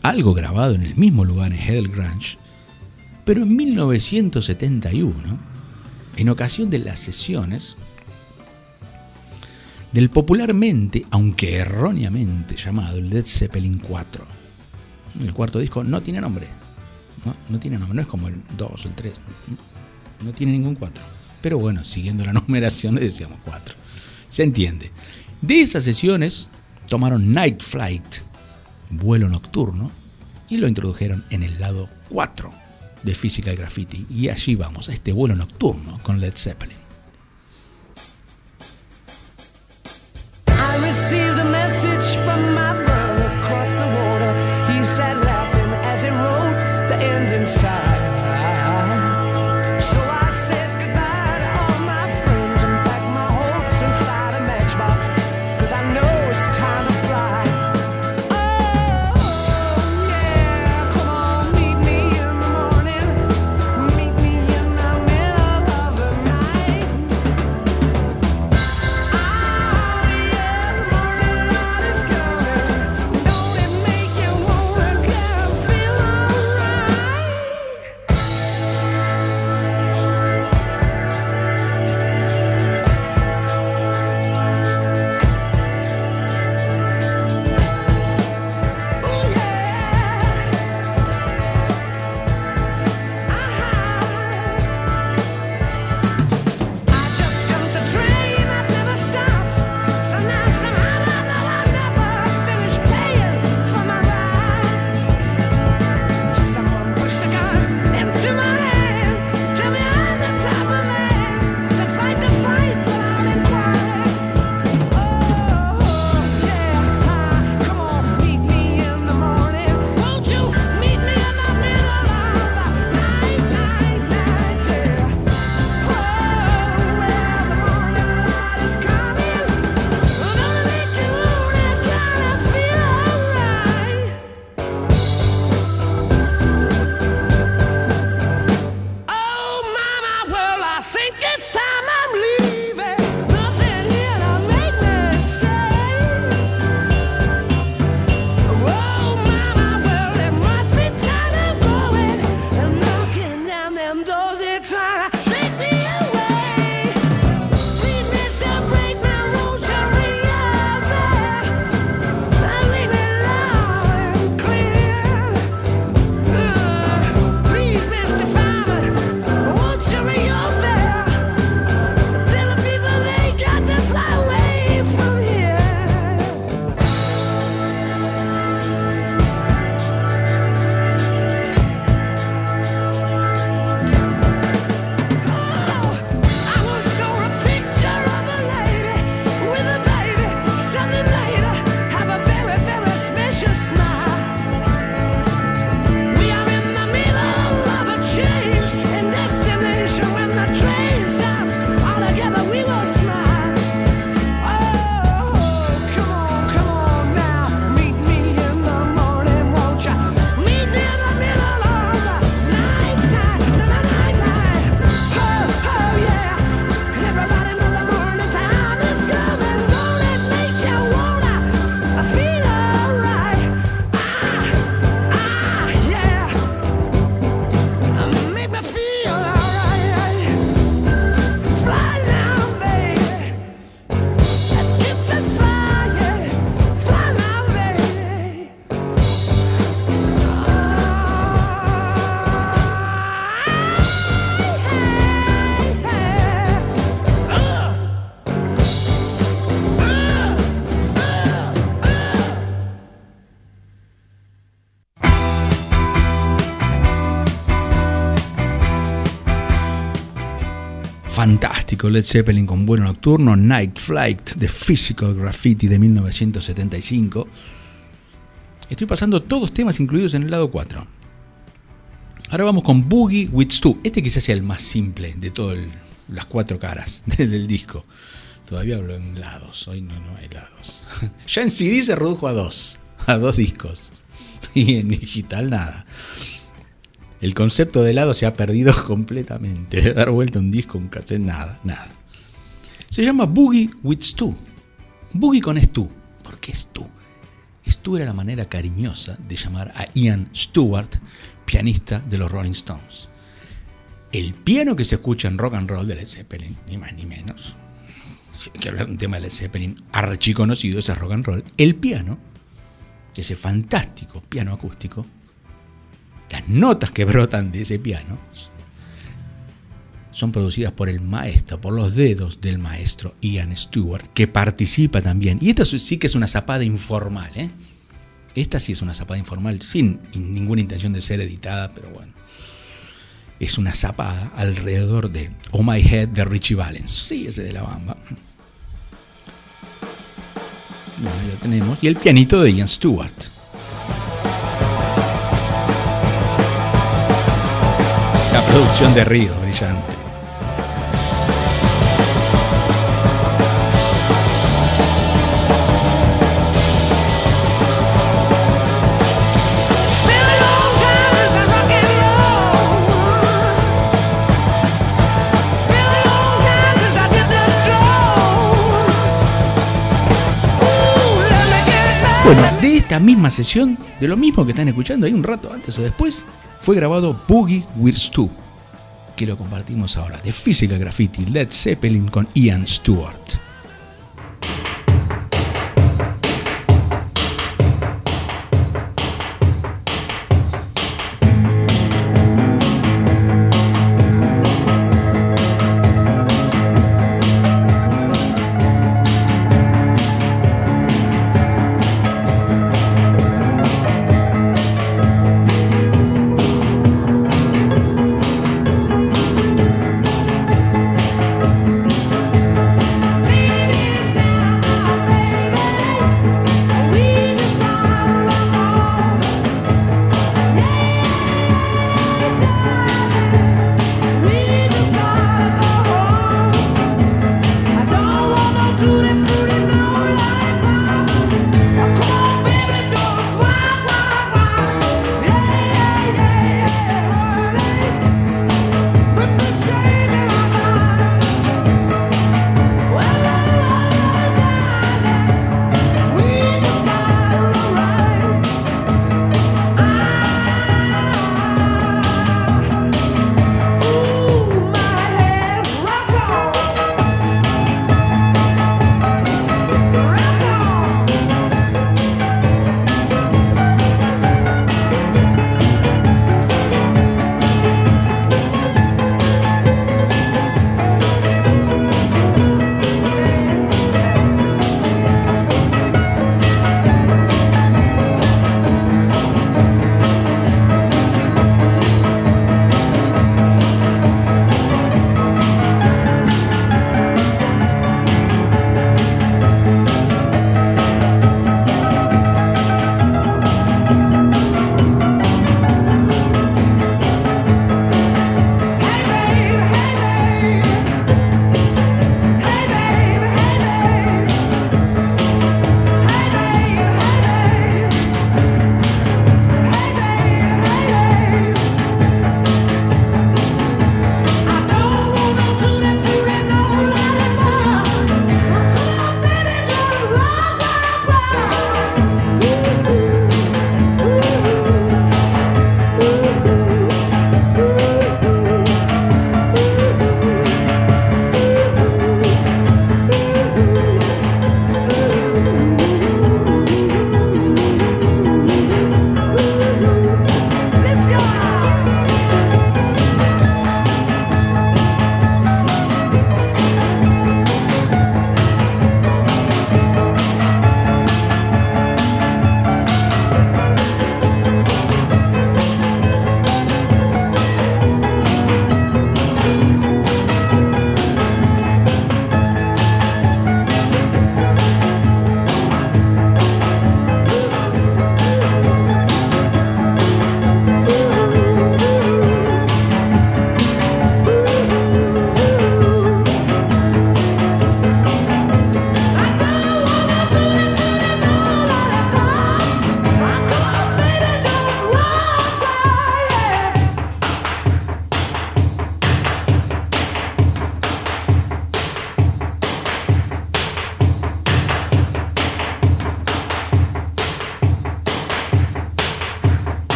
algo grabado en el mismo lugar en Hell Grange, pero en 1971, en ocasión de las sesiones del popularmente, aunque erróneamente llamado Led Zeppelin 4. El cuarto disco no tiene nombre. No, no tiene nombre, no es como el 2 o el 3. No tiene ningún 4. Pero bueno, siguiendo la numeración le decíamos 4. Se entiende. De esas sesiones tomaron Night Flight, vuelo nocturno, y lo introdujeron en el lado 4 de Physical Graffiti. Y allí vamos, a este vuelo nocturno con Led Zeppelin. Fantástico Led Zeppelin con vuelo nocturno, Night Flight de Physical Graffiti de 1975. Estoy pasando todos temas incluidos en el lado 4. Ahora vamos con Boogie with Stu. Este quizás sea el más simple de todas las cuatro caras del disco. Todavía hablo en lados, hoy no, no hay lados. Ya en CD se redujo a dos, a dos discos. Y en digital nada. El concepto de lado se ha perdido completamente. De dar vuelta un disco, un cassette, nada, nada. Se llama Boogie with Stu. Boogie con Stu. ¿Por qué Stu? Stu era la manera cariñosa de llamar a Ian Stewart, pianista de los Rolling Stones. El piano que se escucha en rock and roll de Led Zeppelin, ni más ni menos. Si hay que hablar de un tema de Led Zeppelin archiconocido, ese rock and roll. El piano, ese fantástico piano acústico, las notas que brotan de ese piano son producidas por el maestro, por los dedos del maestro Ian Stewart, que participa también. Y esta sí que es una zapada informal, ¿eh? Esta sí es una zapada informal, sin ninguna intención de ser editada, pero bueno. Es una zapada alrededor de Oh My Head de Richie Valens. Sí, ese de la bamba. Bueno, ya tenemos. Y el pianito de Ian Stewart. Me get it back. Bueno, de esta misma sesión, de lo mismo que están escuchando ahí un rato antes o después, fue grabado Boogie with Stu, que lo compartimos ahora, de Physical Graffiti, Led Zeppelin con Ian Stewart.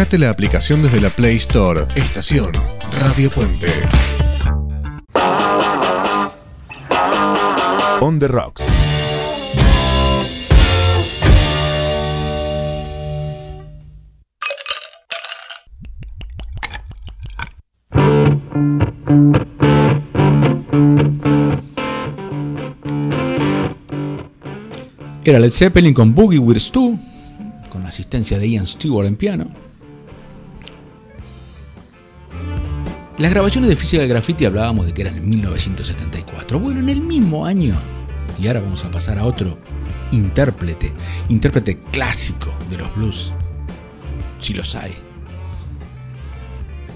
Bajate la aplicación desde la Play Store. Estación Radio Puente. On the Rocks. Era Led Zeppelin con Boogie with Stu, con la asistencia de Ian Stewart en piano. Las grabaciones de Física del Graffiti hablábamos de que eran en 1974. Bueno, en el mismo año, y ahora vamos a pasar a otro intérprete, intérprete clásico de los blues, si los hay.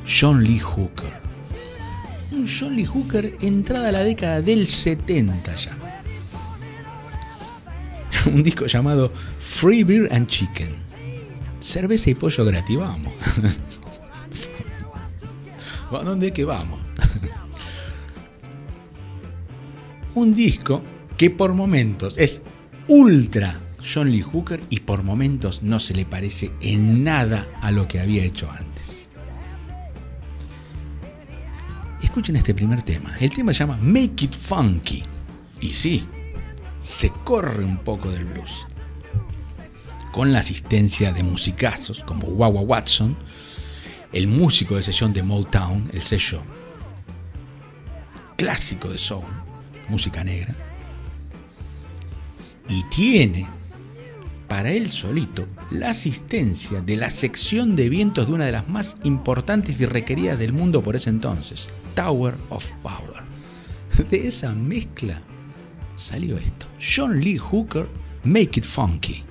John Lee Hooker. Un John Lee Hooker entrada a la década del 70 ya un disco llamado Free Beer and Chicken. Cerveza y pollo gratis, vamos. ¿A dónde es que vamos? un disco que por momentos es ultra John Lee Hooker y por momentos no se le parece en nada a lo que había hecho antes. Escuchen este primer tema. El tema se llama Make It Funky. Y sí, se corre un poco del blues. Con la asistencia de musicazos como Wawa Watson, el músico de sesión de Motown, el sello clásico de soul, música negra, y tiene para él solito la asistencia de la sección de vientos de una de las más importantes y requeridas del mundo por ese entonces, Tower of Power. De esa mezcla salió esto. John Lee Hooker, Make It Funky.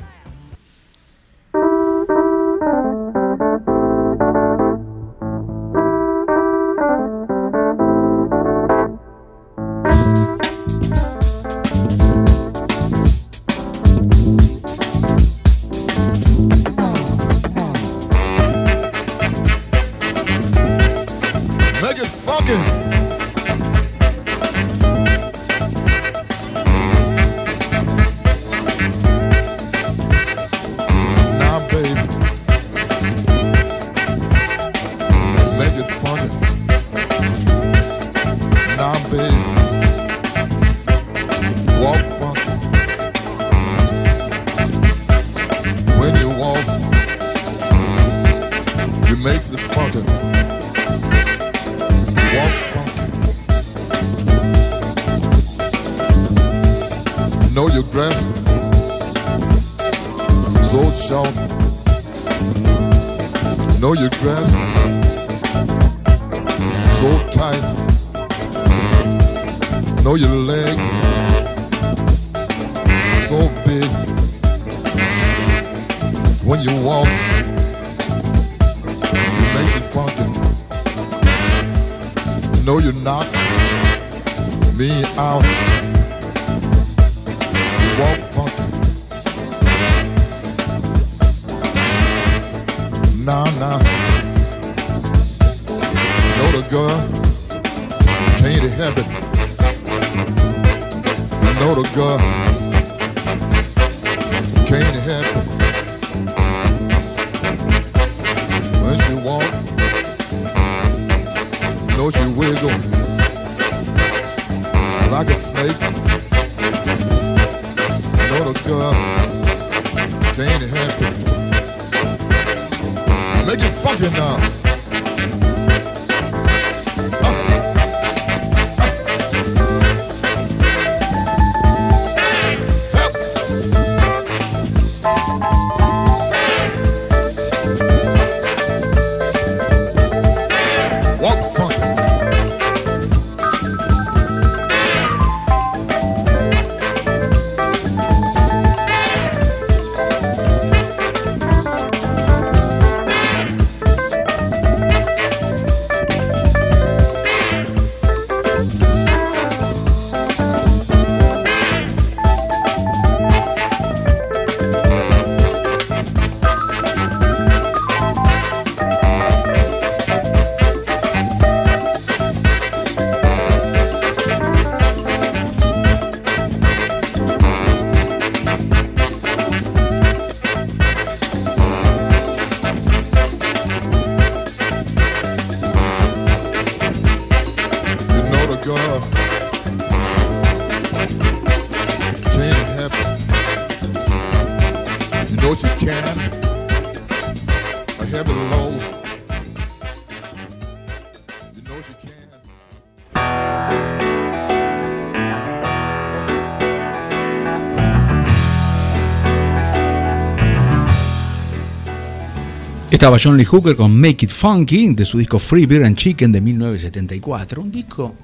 Estaba John Lee Hooker con Make It Funky de su disco Free Beer and Chicken de 1974. Un disco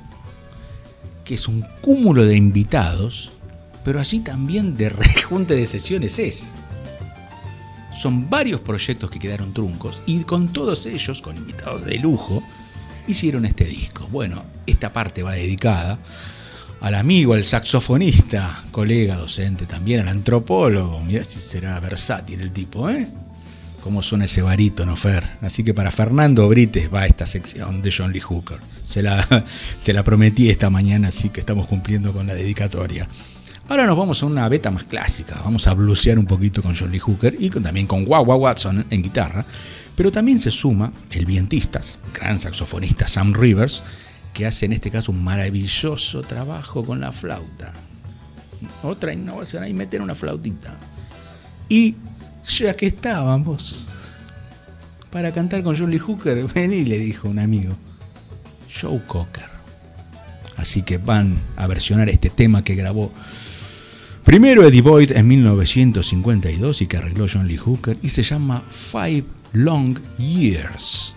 que es un cúmulo de invitados, pero así también de rejunte de sesiones es. Son varios proyectos que quedaron truncos y con todos ellos, con invitados de lujo, hicieron este disco. Bueno, esta parte va dedicada al amigo, al saxofonista, colega, docente también, al antropólogo. Mirá si será versátil el tipo, ¿eh? Cómo suena ese barítono, Fer. Así que para Fernando Brites va esta sección de John Lee Hooker. Se la, se la prometí esta mañana, así que estamos cumpliendo con la dedicatoria. Ahora nos vamos a una beta más clásica. Vamos a blusear un poquito con John Lee Hooker y también con Wawa Watson en guitarra. Pero también se suma el vientista, gran saxofonista Sam Rivers, que hace en este caso un maravilloso trabajo con la flauta. Otra innovación ahí, meter una flautita. Y ya que estábamos para cantar con John Lee Hooker, vení, le dijo un amigo, Joe Cocker. Así que van a versionar este tema que grabó primero Eddie Boyd en 1952 y que arregló John Lee Hooker y se llama Five Long Years.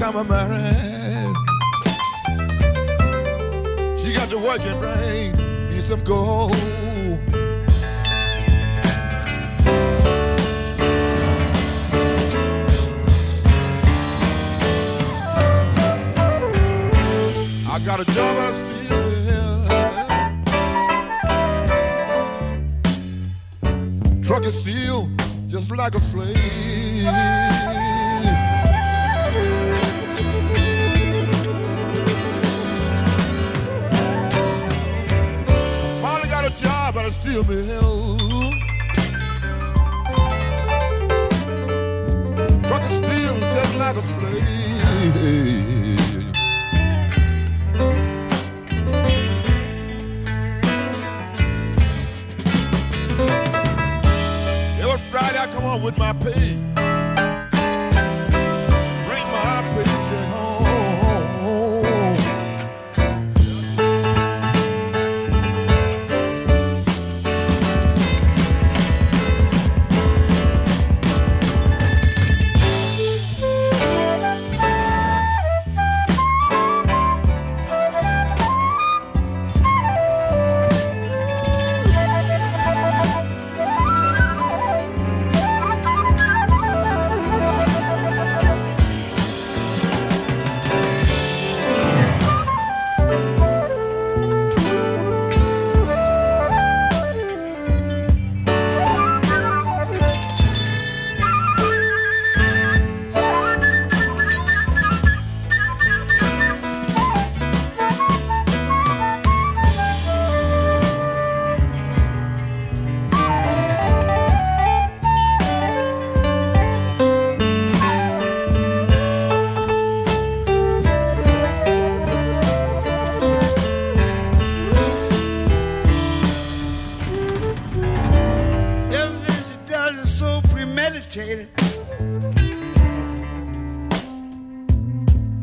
Time I married.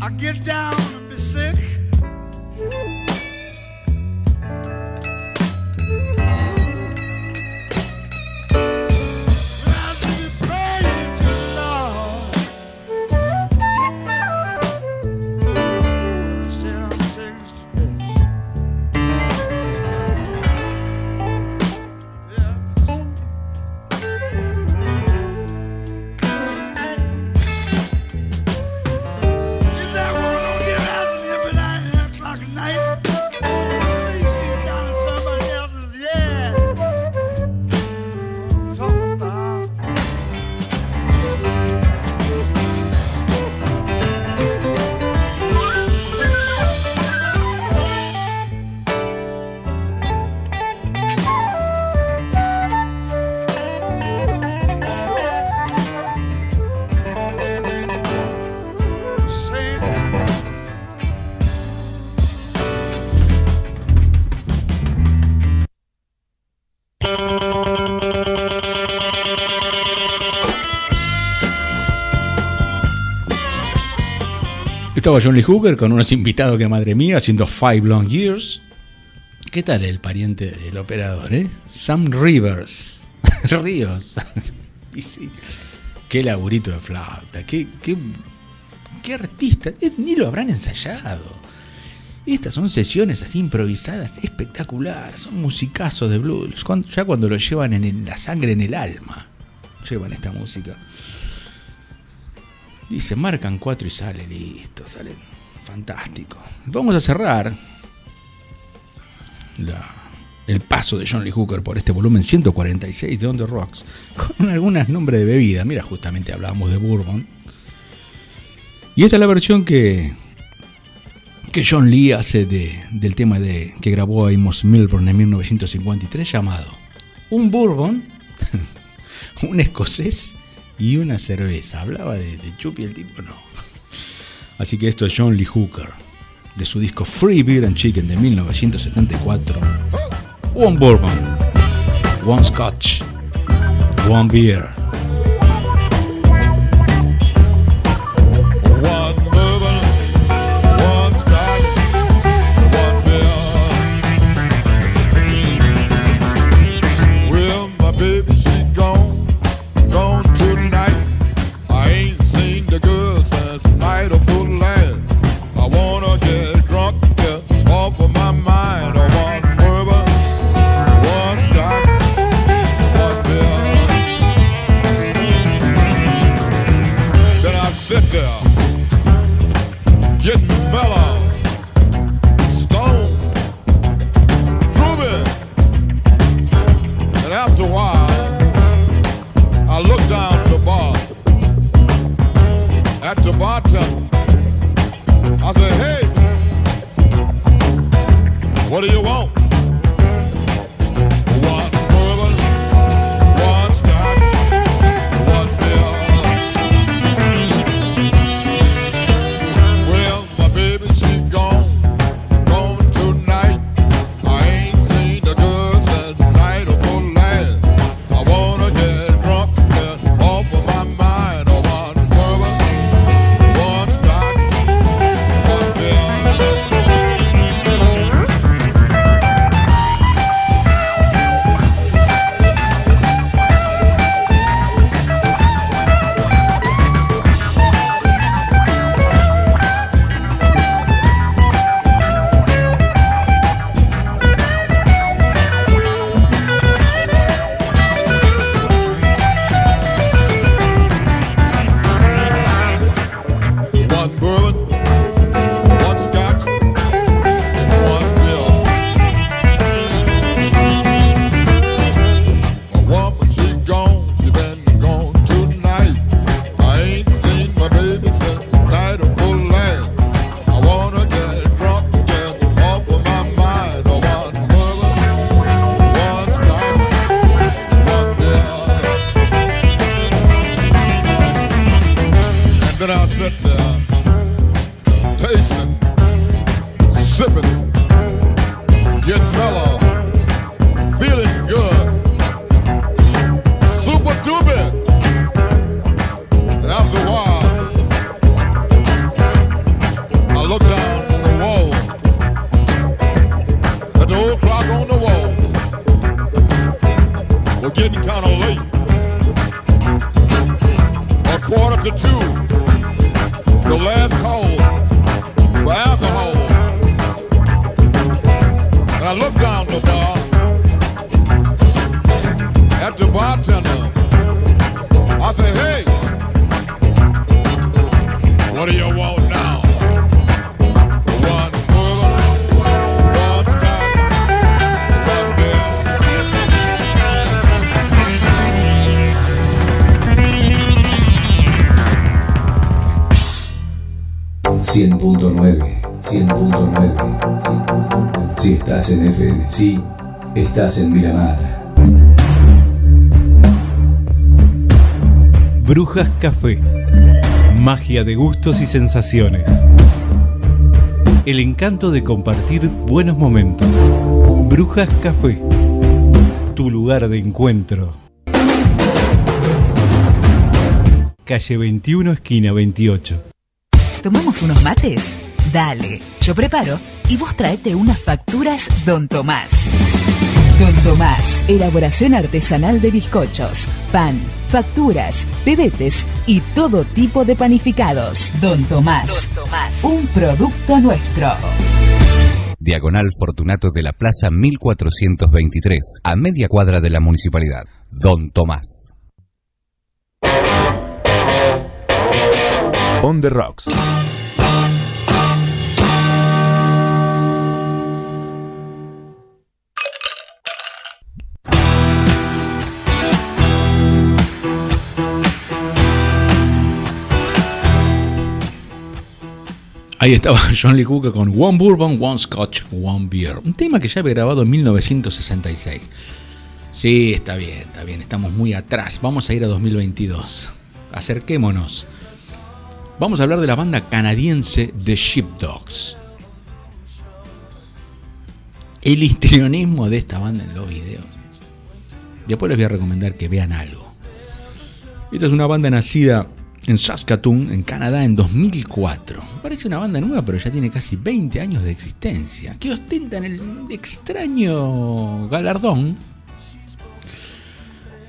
I get down and be sick. Estaba John Lee Hooker con unos invitados que madre mía, haciendo Five Long Years. ¿Qué tal el pariente del operador, eh? Sam Rivers. Ríos. y sí, qué laburito de flauta. Qué, qué, qué artista. Eh, Ni lo habrán ensayado. Estas son sesiones así improvisadas, espectacular. Son musicazos de blues. Cuando- ya cuando lo llevan en la sangre, en el alma, llevan esta música. Dice, marcan cuatro y sale, listo, sale. Fantástico. Vamos a cerrar el paso de John Lee Hooker por este volumen 146 de On the Rocks con algunos nombres de bebida. Mira, justamente hablábamos de Bourbon. Y esta es la versión que, que John Lee hace de- del tema de, que grabó Amos Milburn en 1953 llamado Un Bourbon, un escocés y una cerveza. Hablaba de, de chupi el tipo, no. Así que esto es John Lee Hooker, de su disco Free Beer and Chicken de 1974. One Bourbon, One Scotch, One Beer. Sí, estás en Miramar. Brujas Café. Magia de gustos y sensaciones. El encanto de compartir buenos momentos. Brujas Café. Tu lugar de encuentro. Calle 21, esquina 28. ¿Tomamos unos mates? Dale, yo preparo y vos traete unas facturas Don Tomás. Don Tomás, elaboración artesanal de bizcochos, pan, facturas, pebetes y todo tipo de panificados. Don Tomás, un producto nuestro. Diagonal Fortunato de la Plaza 1423, a media cuadra de la municipalidad. Don Tomás. On the Rocks. Ahí estaba John Lee Hooker con One Bourbon, One Scotch, One Beer. Un tema que ya había grabado en 1966. Sí, está bien, está bien. Estamos muy atrás. Vamos a ir a 2022. Acerquémonos. Vamos a hablar de la banda canadiense The Sheepdogs. El histrionismo de esta banda en los videos. Después les voy a recomendar que vean algo. Esta es una banda nacida en Saskatoon, en Canadá, en 2004. Parece una banda nueva, pero ya tiene casi 20 años de existencia, que ostentan el extraño galardón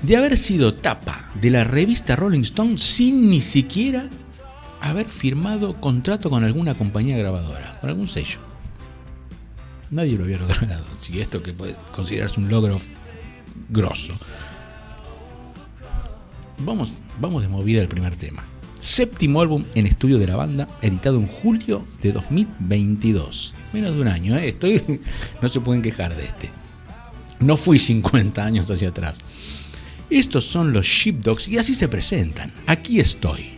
de haber sido tapa de la revista Rolling Stone sin ni siquiera haber firmado contrato con alguna compañía grabadora, con algún sello. Nadie lo había logrado, si esto que puede considerarse un logro grosso. Vamos, vamos de movida al primer tema. Séptimo álbum en estudio de la banda, editado en julio de 2022. Menos de un año, ¿eh? Estoy, no se pueden quejar de este. No fui 50 años hacia atrás. Estos son los Sheepdogs y así se presentan. Aquí estoy.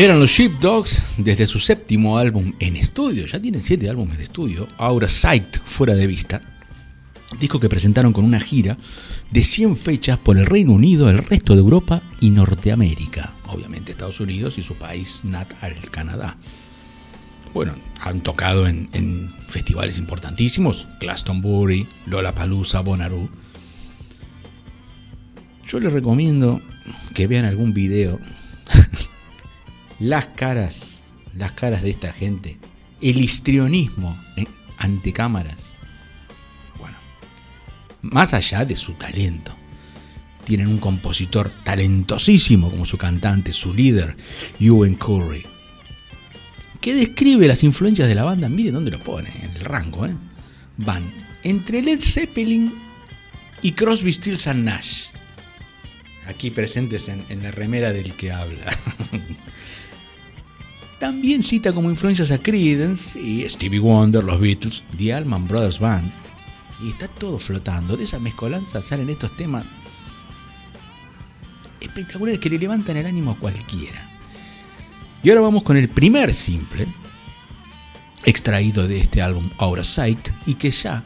Eran los Sheepdogs desde su séptimo álbum en estudio. Ya tienen siete álbumes de estudio. Ahora Sight, fuera de vista. Disco que presentaron con una gira de 100 fechas por el Reino Unido, el resto de Europa y Norteamérica. Obviamente Estados Unidos y su país natal, Canadá. Bueno, han tocado en, en festivales importantísimos, Glastonbury, Lollapalooza, Bonnaroo. Yo les recomiendo que vean algún video. Las caras, las caras de esta gente. El histrionismo ante cámaras. Bueno, más allá de su talento. Tienen un compositor talentosísimo como su cantante, su líder, Ewan Curry. Que describe las influencias de la banda. Miren dónde lo pone, en el rango. ¿eh? Van entre Led Zeppelin y Crosby, Stills and Nash aquí presentes en, en la remera del que habla. También cita como influencias a Creedence y Stevie Wonder, los Beatles, The Allman Brothers Band. Y está todo flotando. De esa mezcolanza salen estos temas espectaculares que le levantan el ánimo a cualquiera. Y ahora vamos con el primer simple extraído de este álbum Out of Sight y que ya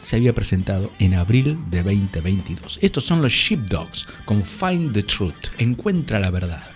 se había presentado en abril de 2022. Estos son los Sheepdogs con Find the Truth, Encuentra la verdad.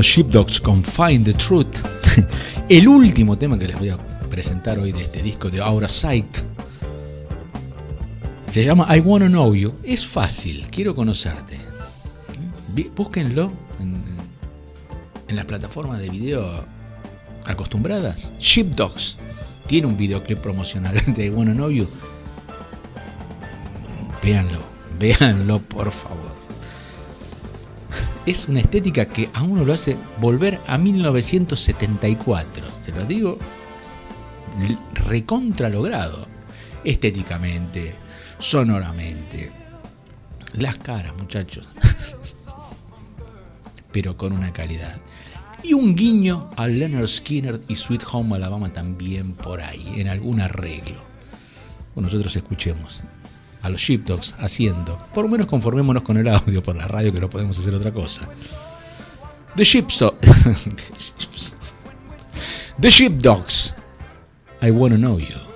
Los Sheepdogs con Find the Truth. El último tema que les voy a presentar hoy de este disco de Aura Sight se llama I Wanna Know You. Es fácil, quiero conocerte. Búsquenlo en, en las plataformas de video acostumbradas. Sheepdogs tiene un videoclip promocional de I Wanna Know You. Véanlo, véanlo por favor. Es una estética que a uno lo hace volver a 1974. Se lo digo recontra logrado. Estéticamente, sonoramente. Las caras, muchachos. Pero con una calidad. Y un guiño a Leonard Skinner y Sweet Home Alabama también por ahí, en algún arreglo. Bueno, nosotros escuchemos a los Sheepdogs haciendo. Por lo menos conformémonos con el audio por la radio que no podemos hacer otra cosa. The Sheepdogs. The Sheepdogs. I wanna know you.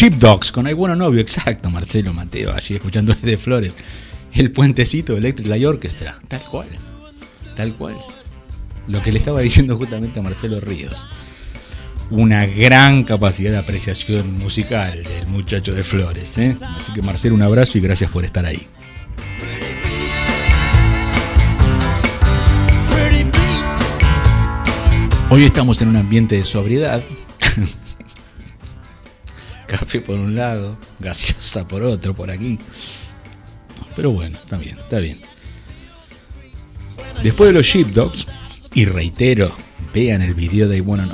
Sheepdogs con Wanna Know You, exacto, Marcelo Mateo, allí escuchando de Flores. El puentecito Electric Light Orchestra, tal cual, tal cual. Lo que le estaba diciendo justamente a Marcelo Ríos. Una gran capacidad de apreciación musical del muchacho de Flores. ¿eh? Así que Marcelo, un abrazo y gracias por estar ahí. Hoy estamos en un ambiente de sobriedad. Café por un lado, gaseosa por otro, por aquí. Pero bueno, está bien, está bien. Después de los Sheepdogs, y reitero, vean el video de I Wanna.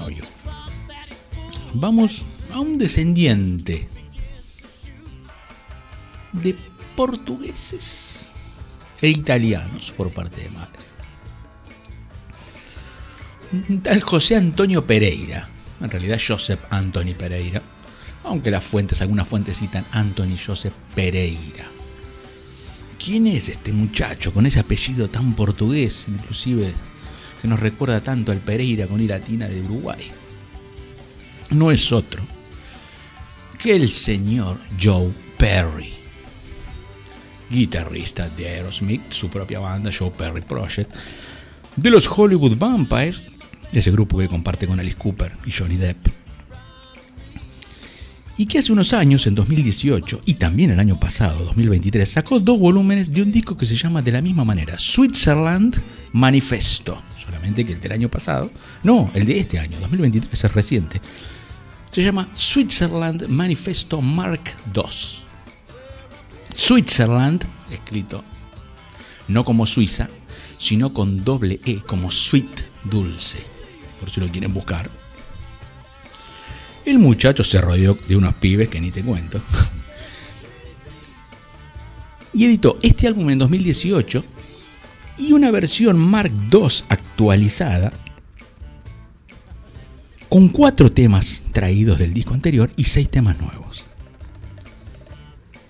Vamos a un descendiente de portugueses e italianos por parte de madre. un tal José Antonio Pereira, en realidad Joseph Anthony Pereira, aunque las fuentes, algunas fuentes citan Anthony Joseph Pereira. ¿Quién es este muchacho con ese apellido tan portugués, inclusive que nos recuerda tanto al Pereira con I latina de Uruguay? No es otro que el señor Joe Perry, guitarrista de Aerosmith, su propia banda Joe Perry Project, de los Hollywood Vampires, ese grupo que comparte con Alice Cooper y Johnny Depp, y que hace unos años, en 2018 y también el año pasado, 2023, sacó dos volúmenes de un disco que se llama de la misma manera, Switzerland Manifesto, solamente que el del año pasado, no, el de este año, 2023, es reciente, se llama Switzerland Manifesto Mark II. Switzerland, escrito no como Suiza, sino con doble E, como sweet, dulce, por si lo quieren buscar. El muchacho se rodeó de unos pibes que ni te cuento. Y editó este álbum en 2018 y una versión Mark II actualizada con cuatro temas traídos del disco anterior y seis temas nuevos.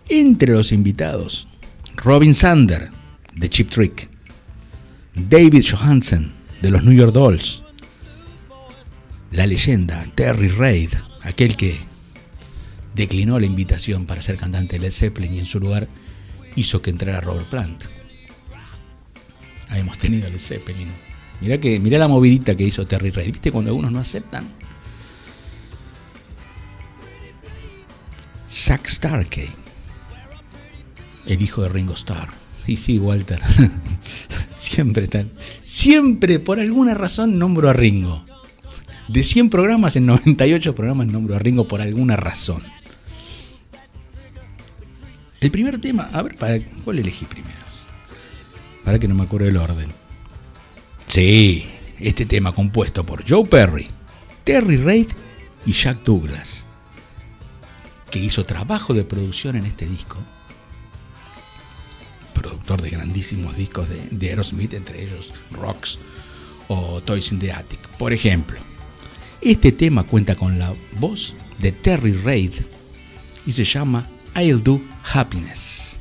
Entre los invitados, Robin Sander, de Chip Trick, David Johansen, de los New York Dolls, la leyenda Terry Reid, aquel que declinó la invitación para ser cantante de Led Zeppelin y en su lugar hizo que entrara Robert Plant. Ahí hemos tenido a Led Zeppelin. Mirá, que, mirá la movidita que hizo Terry Reid. ¿Viste cuando algunos no aceptan? Zack Starkey, el hijo de Ringo Starr. Sí, sí, Walter. siempre tal. Siempre, por alguna razón, nombro a Ringo. De 100 programas, en 98 programas nombro a Ringo por alguna razón. El primer tema, a ver, ¿para cuál elegí primero? Para que no me acuerdo el orden. Sí, este tema compuesto por Joe Perry, Terry Reid y Jack Douglas, que hizo trabajo de producción en este disco. Productor de grandísimos discos de, de Aerosmith, entre ellos Rocks o Toys in the Attic. Por ejemplo, este tema cuenta con la voz de Terry Reid y se llama I'll Do Happiness.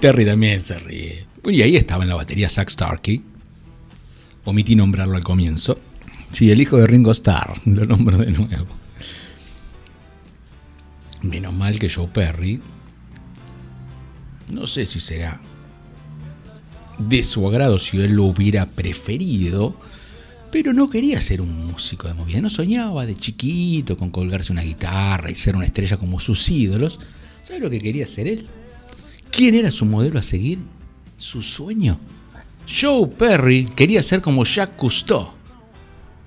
Terry también se ríe. Y ahí estaba en la batería Zack Starkey. Omití nombrarlo al comienzo. Sí, el hijo de Ringo Starr, lo nombro de nuevo. Menos mal que Joe Perry, no sé si será de su agrado si él lo hubiera preferido, pero no quería ser un músico de movida. No soñaba de chiquito con colgarse una guitarra y ser una estrella como sus ídolos. ¿Sabe lo que quería ser él? ¿Quién era su modelo a seguir? Su sueño. Joe Perry quería ser como Jacques Cousteau.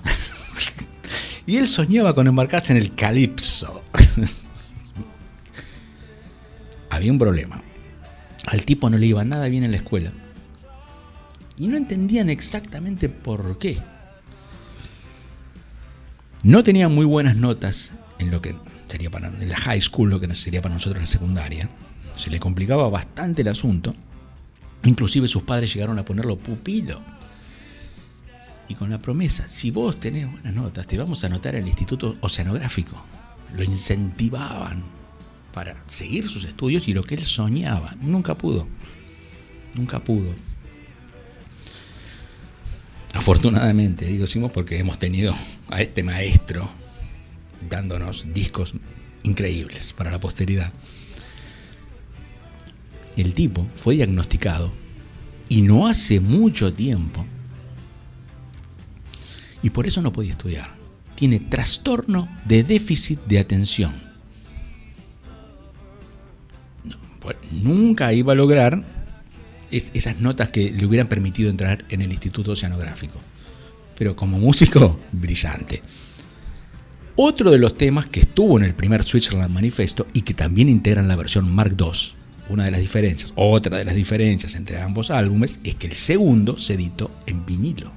y él soñaba con embarcarse en el calipso. Había un problema. Al tipo no le iba nada bien en la escuela. Y no entendían exactamente por qué. No tenía muy buenas notas en lo que sería para en la high school, lo que sería para nosotros la secundaria. Se le complicaba bastante el asunto. Inclusive sus padres llegaron a ponerlo pupilo. Y con la promesa, si vos tenés buenas notas, te vamos a anotar en el Instituto Oceanográfico. Lo incentivaban para seguir sus estudios y lo que él soñaba. Nunca pudo. Nunca pudo. Afortunadamente, digo decimos porque hemos tenido a este maestro dándonos discos increíbles para la posteridad. El tipo fue diagnosticado y no hace mucho tiempo y por eso no podía estudiar. Tiene trastorno de déficit de atención. Nunca iba a lograr es- esas notas que le hubieran permitido entrar en el Instituto Oceanográfico. Pero como músico, brillante. Otro de los temas que estuvo en el primer Switzerland Manifesto y que también integran la versión Mark II, una de las diferencias, otra de las diferencias entre ambos álbumes es que el segundo se editó en vinilo.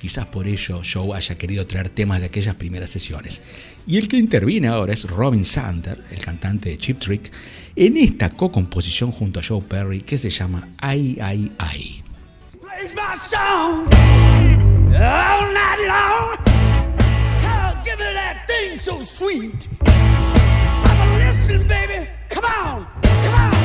Quizás por ello Joe haya querido traer temas de aquellas primeras sesiones. Y el que interviene ahora es Robin Sander, el cantante de Chip Trick, en esta co-composición junto a Joe Perry que se llama Ay, Ay, Ay. give me. Baby. Come on, come on,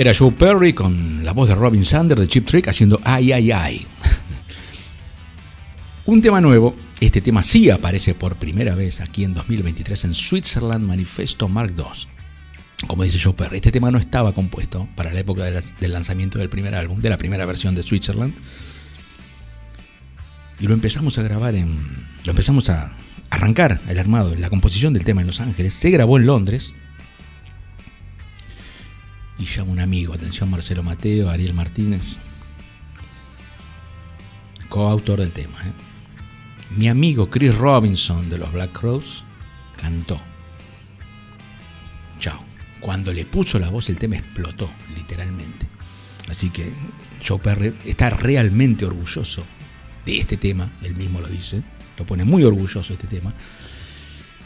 Era Joe Perry con la voz de Robin Sanders de Chip Trick haciendo Ay, ay, ay. Un tema nuevo, este tema sí aparece por primera vez aquí en 2023 en Switzerland Manifesto Mark II. Como dice Joe Perry, este tema no estaba compuesto para la época del lanzamiento del primer álbum, de la primera versión de Switzerland. Y lo empezamos a grabar en. Lo empezamos a arrancar el armado, la composición del tema en Los Ángeles. Se grabó en Londres. Y llama un amigo, atención Marcelo Mateo, Ariel Martínez, coautor del tema. ¿eh? Mi amigo Chris Robinson de los Black Crowes cantó. Chao. Cuando le puso la voz el tema explotó, literalmente. Así que Joe Perry está realmente orgulloso de este tema, él mismo lo dice, lo pone muy orgulloso este tema.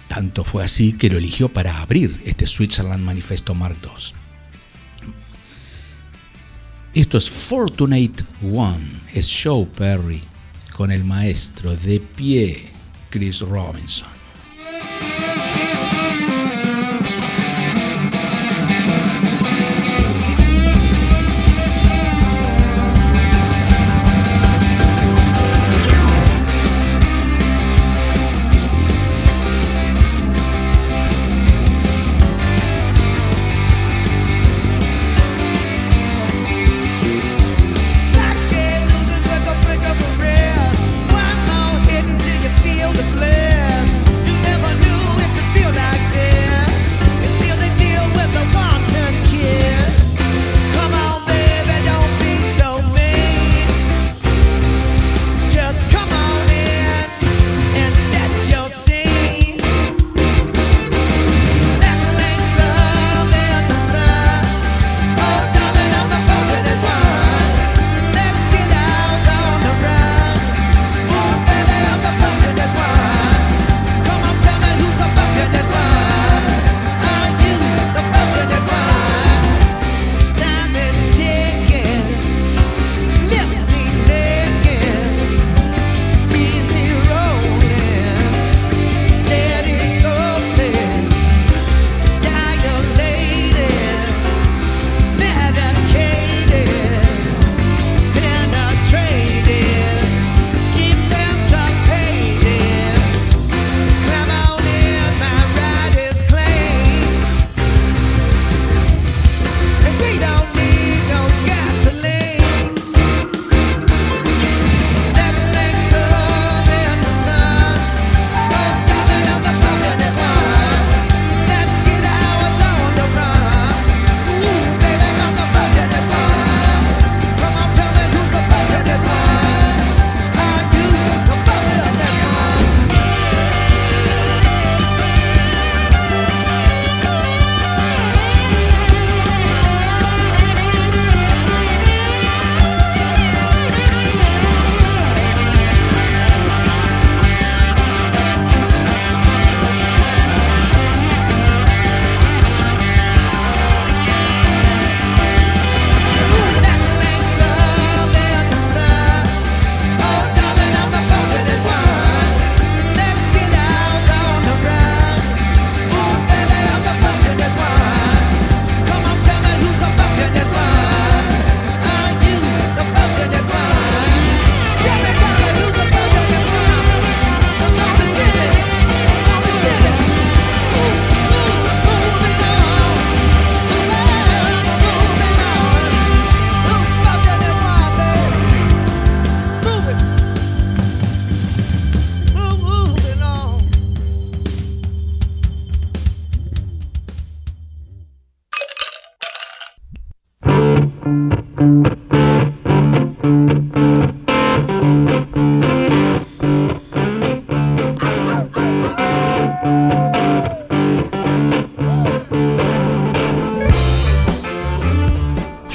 Tanto fue así que lo eligió para abrir este Switzerland Manifesto Mark II. Esto es Fortunate One, es Joe Perry con el maestro de pie, Chris Robinson.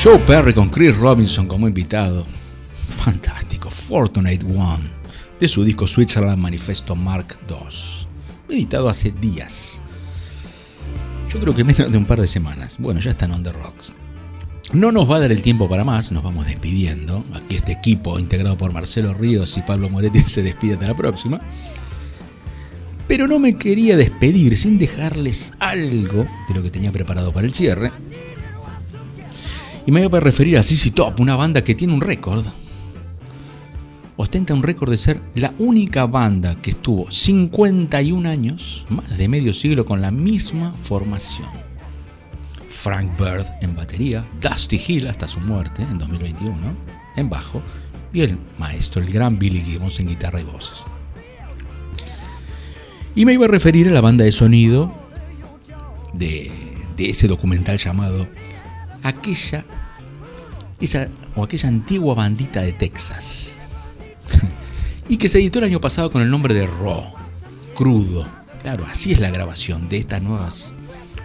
Joe Perry con Chris Robinson como invitado. Fantástico. Fortunate One. De su disco Switzerland Manifesto Mark II. Editado hace días. Yo creo que menos de un par de semanas. Bueno, ya están on the rocks. No nos va a dar el tiempo para más, nos vamos despidiendo. Aquí este equipo integrado por Marcelo Ríos y Pablo Moretti se despide hasta la próxima. Pero no me quería despedir sin dejarles algo de lo que tenía preparado para el cierre. Y me voy a referir a CC Top, una banda que tiene un récord. Ostenta un récord de ser la única banda que estuvo 51 años, más de medio siglo, con la misma formación. Frank Bird en batería, Dusty Hill hasta su muerte en 2021 en bajo y el maestro, el gran Billy Gibbons en guitarra y voces. Y me iba a referir a la banda de sonido de, de ese documental llamado Aquella, esa, o aquella antigua bandita de Texas. y que se editó el año pasado con el nombre de Raw, crudo. Claro, así es la grabación de estas nuevas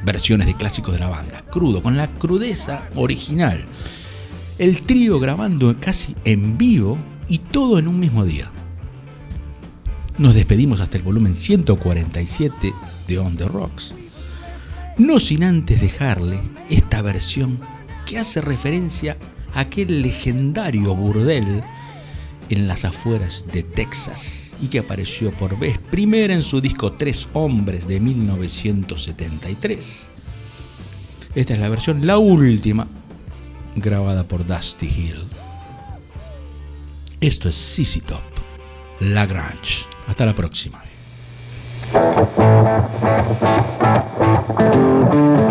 versiones de clásicos de la banda. Crudo, con la crudeza original. El trío grabando casi en vivo y todo en un mismo día. Nos despedimos hasta el volumen 147 de On the Rocks. No sin antes dejarle esta versión que hace referencia a aquel legendario burdel en las afueras de Texas y que apareció por vez primera en su disco Tres Hombres de 1973. Esta es la versión, la última, grabada por Dusty Hill. Esto es CC Top, Lagrange. Hasta la próxima. Thank you.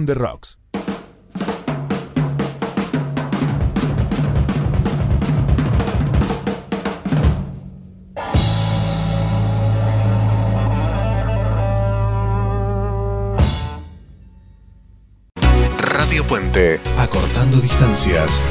On the Rocks. Radio Puente, acortando distancias.